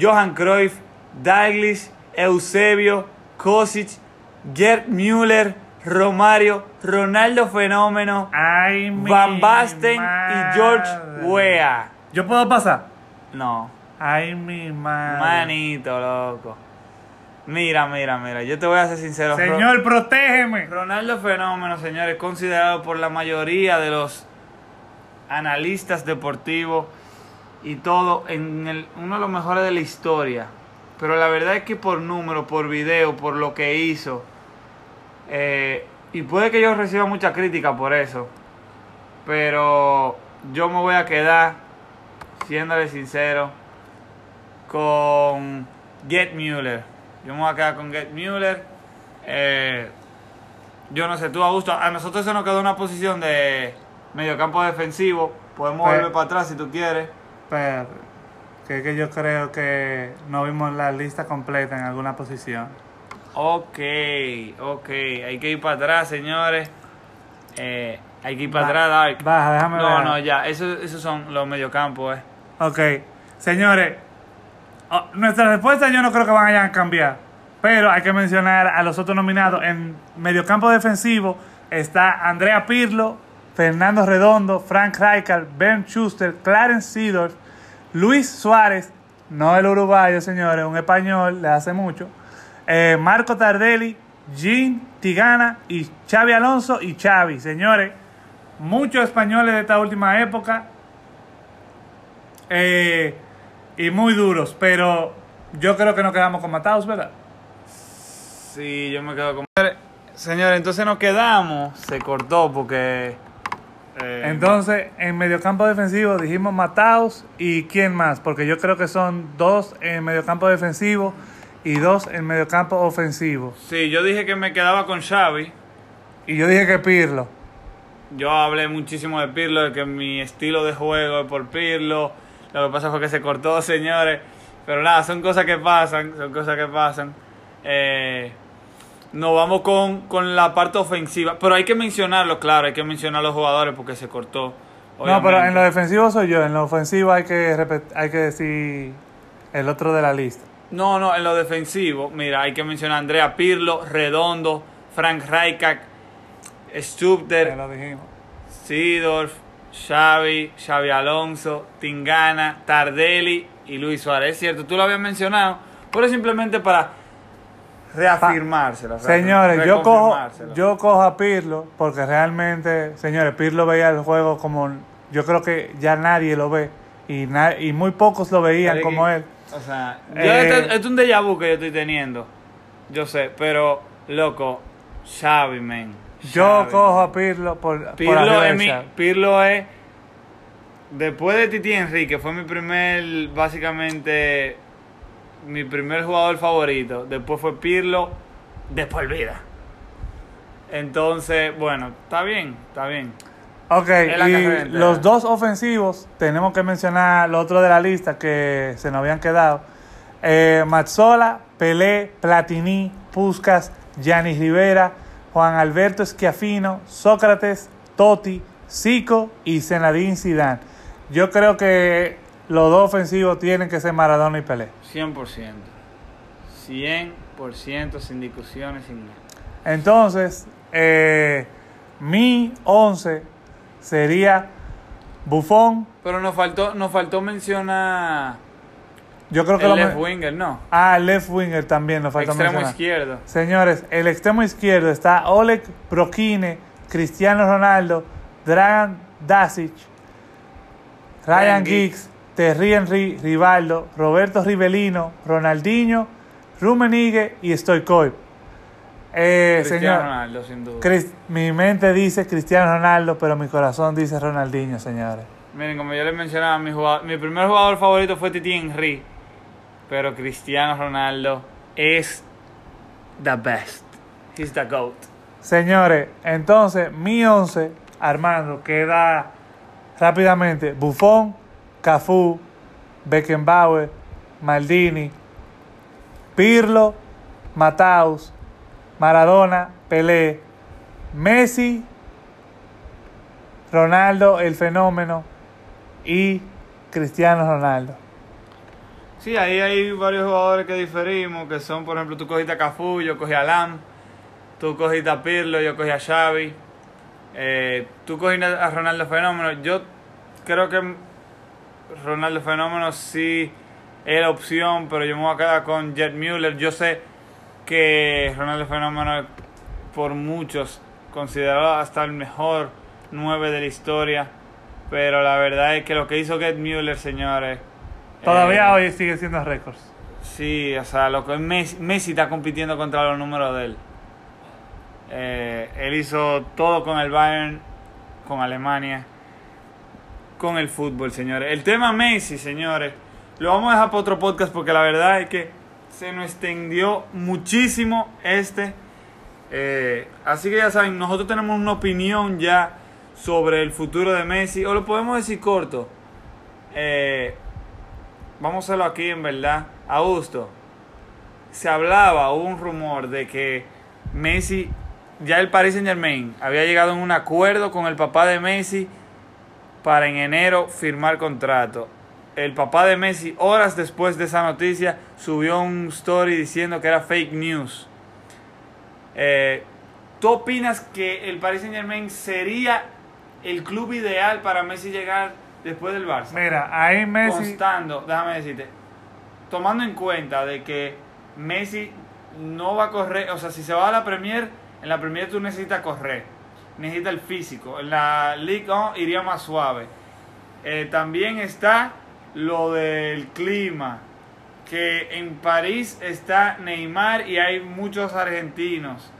Johan Cruyff, Dalglish, Eusebio, Kosic, Gerd Müller, Romario, Ronaldo Fenómeno, Ay, Van Basten madre. y George Weah. ¿Yo puedo pasar? No, Ay, mi madre. manito, loco. Mira, mira, mira, yo te voy a ser sincero. Ro- Señor, protégeme. Ronaldo Fenómeno, señores, considerado por la mayoría de los analistas deportivos y todo en el- uno de los mejores de la historia. Pero la verdad es que por número, por video, por lo que hizo, eh, y puede que yo reciba mucha crítica por eso, pero yo me voy a quedar, siéndole sincero, con Get Mueller. Yo me voy a quedar con Get Mueller. Eh, yo no sé, tú, Augusto, a nosotros se nos quedó una posición de mediocampo defensivo. Podemos volver para atrás si tú quieres. Pero, que, es que yo creo que no vimos la lista completa en alguna posición. Ok, ok. Hay que ir para atrás, señores. Eh, hay que ir para atrás, Dark. Baja, déjame No, ver. no, ya. Eso- esos son los mediocampos, eh. Ok, señores, oh, nuestras respuestas yo no creo que van a cambiar, pero hay que mencionar a los otros nominados. En mediocampo defensivo está Andrea Pirlo, Fernando Redondo, Frank Rijkaard, Ben Schuster, Clarence Seedorf, Luis Suárez, no el uruguayo, señores, un español, le hace mucho, eh, Marco Tardelli, Jean Tigana y Xavi Alonso y Xavi, señores. Muchos españoles de esta última época eh, y muy duros, pero yo creo que nos quedamos con Mataus, ¿verdad? Sí, yo me quedo con. señores, entonces nos quedamos. Se cortó porque. eh, Entonces, en mediocampo defensivo dijimos Mataos y quién más, porque yo creo que son dos en mediocampo defensivo y dos en mediocampo ofensivo. Sí, yo dije que me quedaba con Xavi. Y yo dije que Pirlo. Yo hablé muchísimo de Pirlo, de que mi estilo de juego es por Pirlo. Lo que pasa fue que se cortó, señores. Pero nada, son cosas que pasan, son cosas que pasan. Eh, nos vamos con, con la parte ofensiva. Pero hay que mencionarlo, claro, hay que mencionar a los jugadores porque se cortó. No, pero en lo defensivo soy yo, en lo ofensivo hay que hay que decir el otro de la lista. No, no, en lo defensivo, mira, hay que mencionar a Andrea Pirlo, Redondo, Frank Rijkaard, Stubder. Sidorf, Xavi, Xavi Alonso, Tingana, Tardelli y Luis Suárez. Es cierto, tú lo habías mencionado, pero simplemente para reafirmárselo. Señores, yo cojo, yo cojo a Pirlo porque realmente, señores, Pirlo veía el juego como yo creo que ya nadie lo ve y, na- y muy pocos lo veían como él. O sea, yo Eh, esto, esto es un déjà vu que yo estoy teniendo. Yo sé, pero, loco, Xavi, man. Yo cojo a Pirlo por, por Pirlo arriba es, mi. Pirlo es después de Titi Henry, que fue mi primer, básicamente, mi primer jugador favorito. Después fue Pirlo, después vida. Entonces, bueno, está bien, está bien. Ok, y los dos ofensivos, tenemos que mencionar lo otro de la lista que se nos habían quedado. Eh, Mazzola, Pelé, Platini, Puskas, Gianni Rivera, Juan Alberto Schiaffino, Sócrates, Totti, Zico y Zinedine Zidane. Yo creo que los dos ofensivos tienen que ser Maradona y Pelé. 100%. 100% sin discusiones, sin nada. Entonces, eh, mi 11 sería Buffon. Pero nos faltó, nos faltó mencionar Yo creo que el lo left winger, ¿no? Ah, left winger también nos falta Extremo mencionar. izquierdo. Señores, el extremo izquierdo está Oleg Prokine, Cristiano Ronaldo, Dragan Dasic, Ryan Ryan Giggs, Terry Henry, Rivaldo, Roberto Rivelino, Ronaldinho, Rummenigge y Stoikov. Eh, Cristiano señor, Ronaldo, sin duda. Mi mente dice Cristiano Ronaldo, pero mi corazón dice Ronaldinho, señores. Miren, como yo les mencionaba, mi, jugador- mi primer jugador favorito fue Titi Henry. Pero Cristiano Ronaldo es the best. He's the GOAT. Señores, entonces mi 11, Armando, queda rápidamente Buffon, Cafú, Beckenbauer, Maldini, Pirlo, Mataus, Maradona, Pelé, Messi, Ronaldo, el fenómeno y Cristiano Ronaldo. Sí, ahí hay varios jugadores que diferimos, que son, por ejemplo, tú cogiste a Cafú, yo cogí a Lam, tú cogiste a Pirlo, yo cogí a Xavi, eh, tú cogiste a Ronaldo Fenómeno. Yo creo que Ronaldo Fenómeno sí es la opción, pero yo me voy a quedar con Jet Müller. Yo sé que Ronaldo Fenómeno es por muchos considerado hasta el mejor 9 de la historia, pero la verdad es que lo que hizo Jet Müller, señores... Todavía eh, hoy sigue siendo récords. Sí, o sea, lo que Messi, Messi está compitiendo contra los números de él. Eh, él hizo todo con el Bayern, con Alemania, con el fútbol, señores. El tema Messi, señores, lo vamos a dejar para otro podcast porque la verdad es que se nos extendió muchísimo este. Eh, así que ya saben, nosotros tenemos una opinión ya sobre el futuro de Messi, o lo podemos decir corto. Eh, vamos a hacerlo aquí en verdad. Augusto, se hablaba, hubo un rumor de que Messi, ya el Paris Saint Germain, había llegado en un acuerdo con el papá de Messi para en enero firmar contrato. El papá de Messi, horas después de esa noticia, subió un story diciendo que era fake news. Eh, ¿Tú opinas que el Paris Saint Germain sería el club ideal para Messi llegar después del Barça? Mira, ahí Messi. constando, déjame decirte, tomando en cuenta de que Messi no va a correr, o sea, si se va a la Premier, en la Premier tú necesitas correr, necesitas el físico, en la Ligue 1 iría más suave. Eh, también está lo del clima, que en París está Neymar y hay muchos argentinos.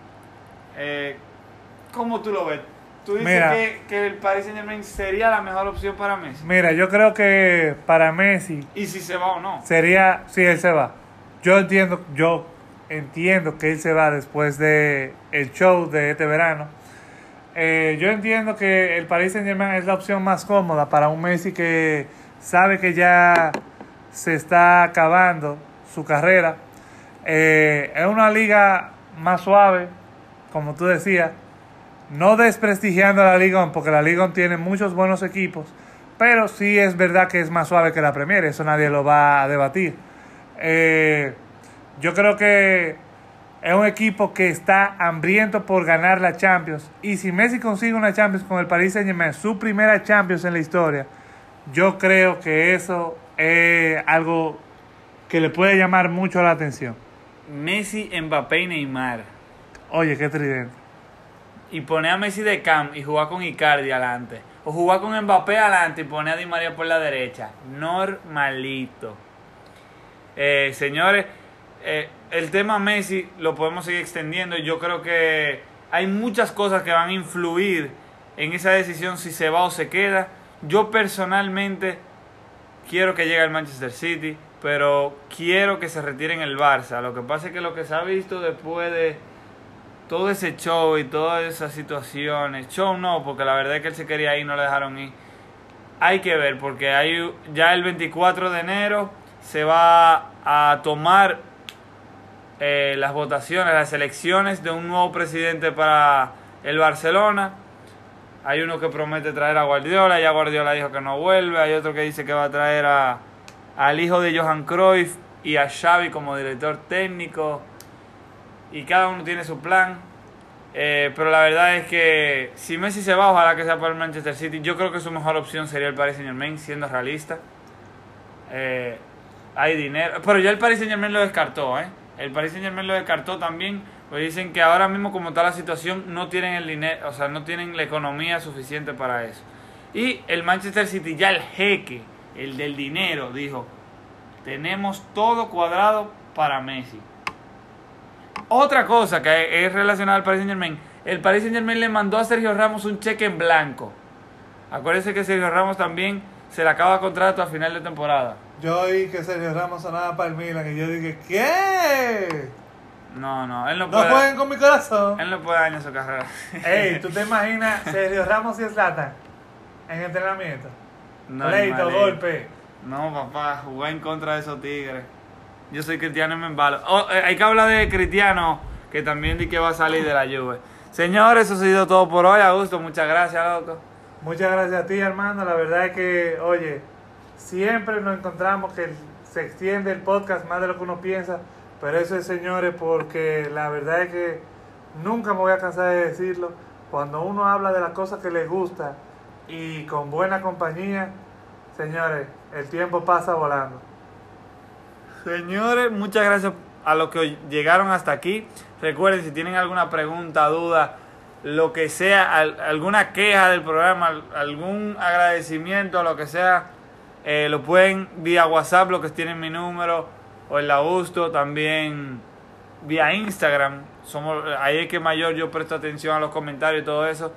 Eh, ¿Cómo tú lo ves? ¿Tú dices Mira. que, que el Paris Saint Germain sería la mejor opción para Messi? Mira, yo creo que para Messi ¿Y si se va o no? sería si él se va. Yo entiendo, yo entiendo que él se va después de el show de este verano. Eh, yo entiendo que el Paris Saint Germain es la opción más cómoda para un Messi que sabe que ya se está acabando su carrera. Eh, es una liga más suave, como tú decías, no desprestigiando a la Liga, porque la Liga tiene muchos buenos equipos, pero sí es verdad que es más suave que la Premier, eso nadie lo va a debatir. Eh, yo creo que es un equipo que está hambriento por ganar la Champions, y si Messi consigue una Champions con el Paris Saint Germain, su primera Champions en la historia, yo creo que eso es algo que le puede llamar mucho la atención. Messi, Mbappé y Neymar. Oye, qué tridente. Y poner a Messi de cam y jugar con Icardi adelante. O jugar con Mbappé adelante y poner a Di María por la derecha. Normalito. Eh, señores, eh, el tema Messi lo podemos seguir extendiendo. Yo creo que hay muchas cosas que van a influir en esa decisión si se va o se queda. Yo personalmente quiero que llegue al Manchester City, pero quiero que se retire en el Barça. Lo que pasa es que lo que se ha visto después de todo ese show y todas esas situaciones, show no, porque la verdad es que él se quería ir y no le dejaron ir. Hay que ver, porque hay, ya el 24 de enero se va a tomar eh, las votaciones, las elecciones de un nuevo presidente para el Barcelona. Hay uno que promete traer a Guardiola, ya Guardiola dijo que no vuelve. Hay otro que dice que va a traer a, al hijo de Johan Cruyff y a Xavi como director técnico. Y cada uno tiene su plan. Eh, pero la verdad es que si Messi se va, ojalá que sea para el Manchester City. Yo creo que su mejor opción sería el Paris Saint Germain, siendo realista. Eh, hay dinero. Pero ya el Paris Saint Germain lo descartó, ¿eh? El Paris Saint Germain lo descartó también. Pues dicen que ahora mismo, como está la situación, no tienen el dinero, o sea, no tienen la economía suficiente para eso. Y el Manchester City, ya el jeque, el del dinero, dijo: Tenemos todo cuadrado para Messi. Otra cosa que es relacionada al Paris Saint Germain: el Paris Saint Germain le mandó a Sergio Ramos un cheque en blanco. Acuérdense que Sergio Ramos también se le acaba contrato a final de temporada. Yo oí que Sergio Ramos sonaba para el Milan y yo dije, ¿qué? No, no, él no No puede. jueguen con mi corazón. Él no puede dañar su carrera. Ey, ¿tú te imaginas Sergio Ramos y Zlatan en entrenamiento? No, Pleito, hermanito. golpe. No, papá, jugar en contra de esos tigres. Yo soy cristiano y me embalo. Oh, eh, hay que hablar de Cristiano, que también di que va a salir de la lluvia. Señores, eso ha sido todo por hoy. Augusto, muchas gracias, loco. Muchas gracias a ti, hermano. La verdad es que, oye, siempre nos encontramos que se extiende el podcast más de lo que uno piensa. Pero eso es, señores, porque la verdad es que nunca me voy a cansar de decirlo. Cuando uno habla de las cosas que le gusta y con buena compañía, señores, el tiempo pasa volando. Señores, muchas gracias a los que llegaron hasta aquí. Recuerden, si tienen alguna pregunta, duda, lo que sea, al- alguna queja del programa, al- algún agradecimiento, lo que sea, eh, lo pueden vía WhatsApp, lo que tienen mi número, o el Augusto, también vía Instagram. Somos, ahí es que mayor yo presto atención a los comentarios y todo eso.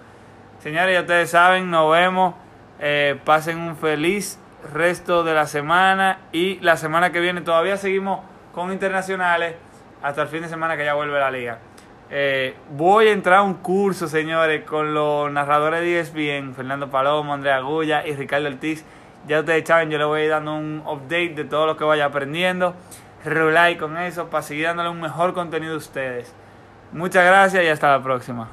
Señores, ya ustedes saben, nos vemos. Eh, pasen un feliz resto de la semana y la semana que viene todavía seguimos con internacionales hasta el fin de semana que ya vuelve la liga. Eh, voy a entrar a un curso, señores, con los narradores de ESPN, Fernando Palomo, Andrea Agulla y Ricardo Ortiz. Ya ustedes saben, yo les voy a ir dando un update de todo lo que vaya aprendiendo. Relay con eso para seguir dándole un mejor contenido a ustedes. Muchas gracias y hasta la próxima.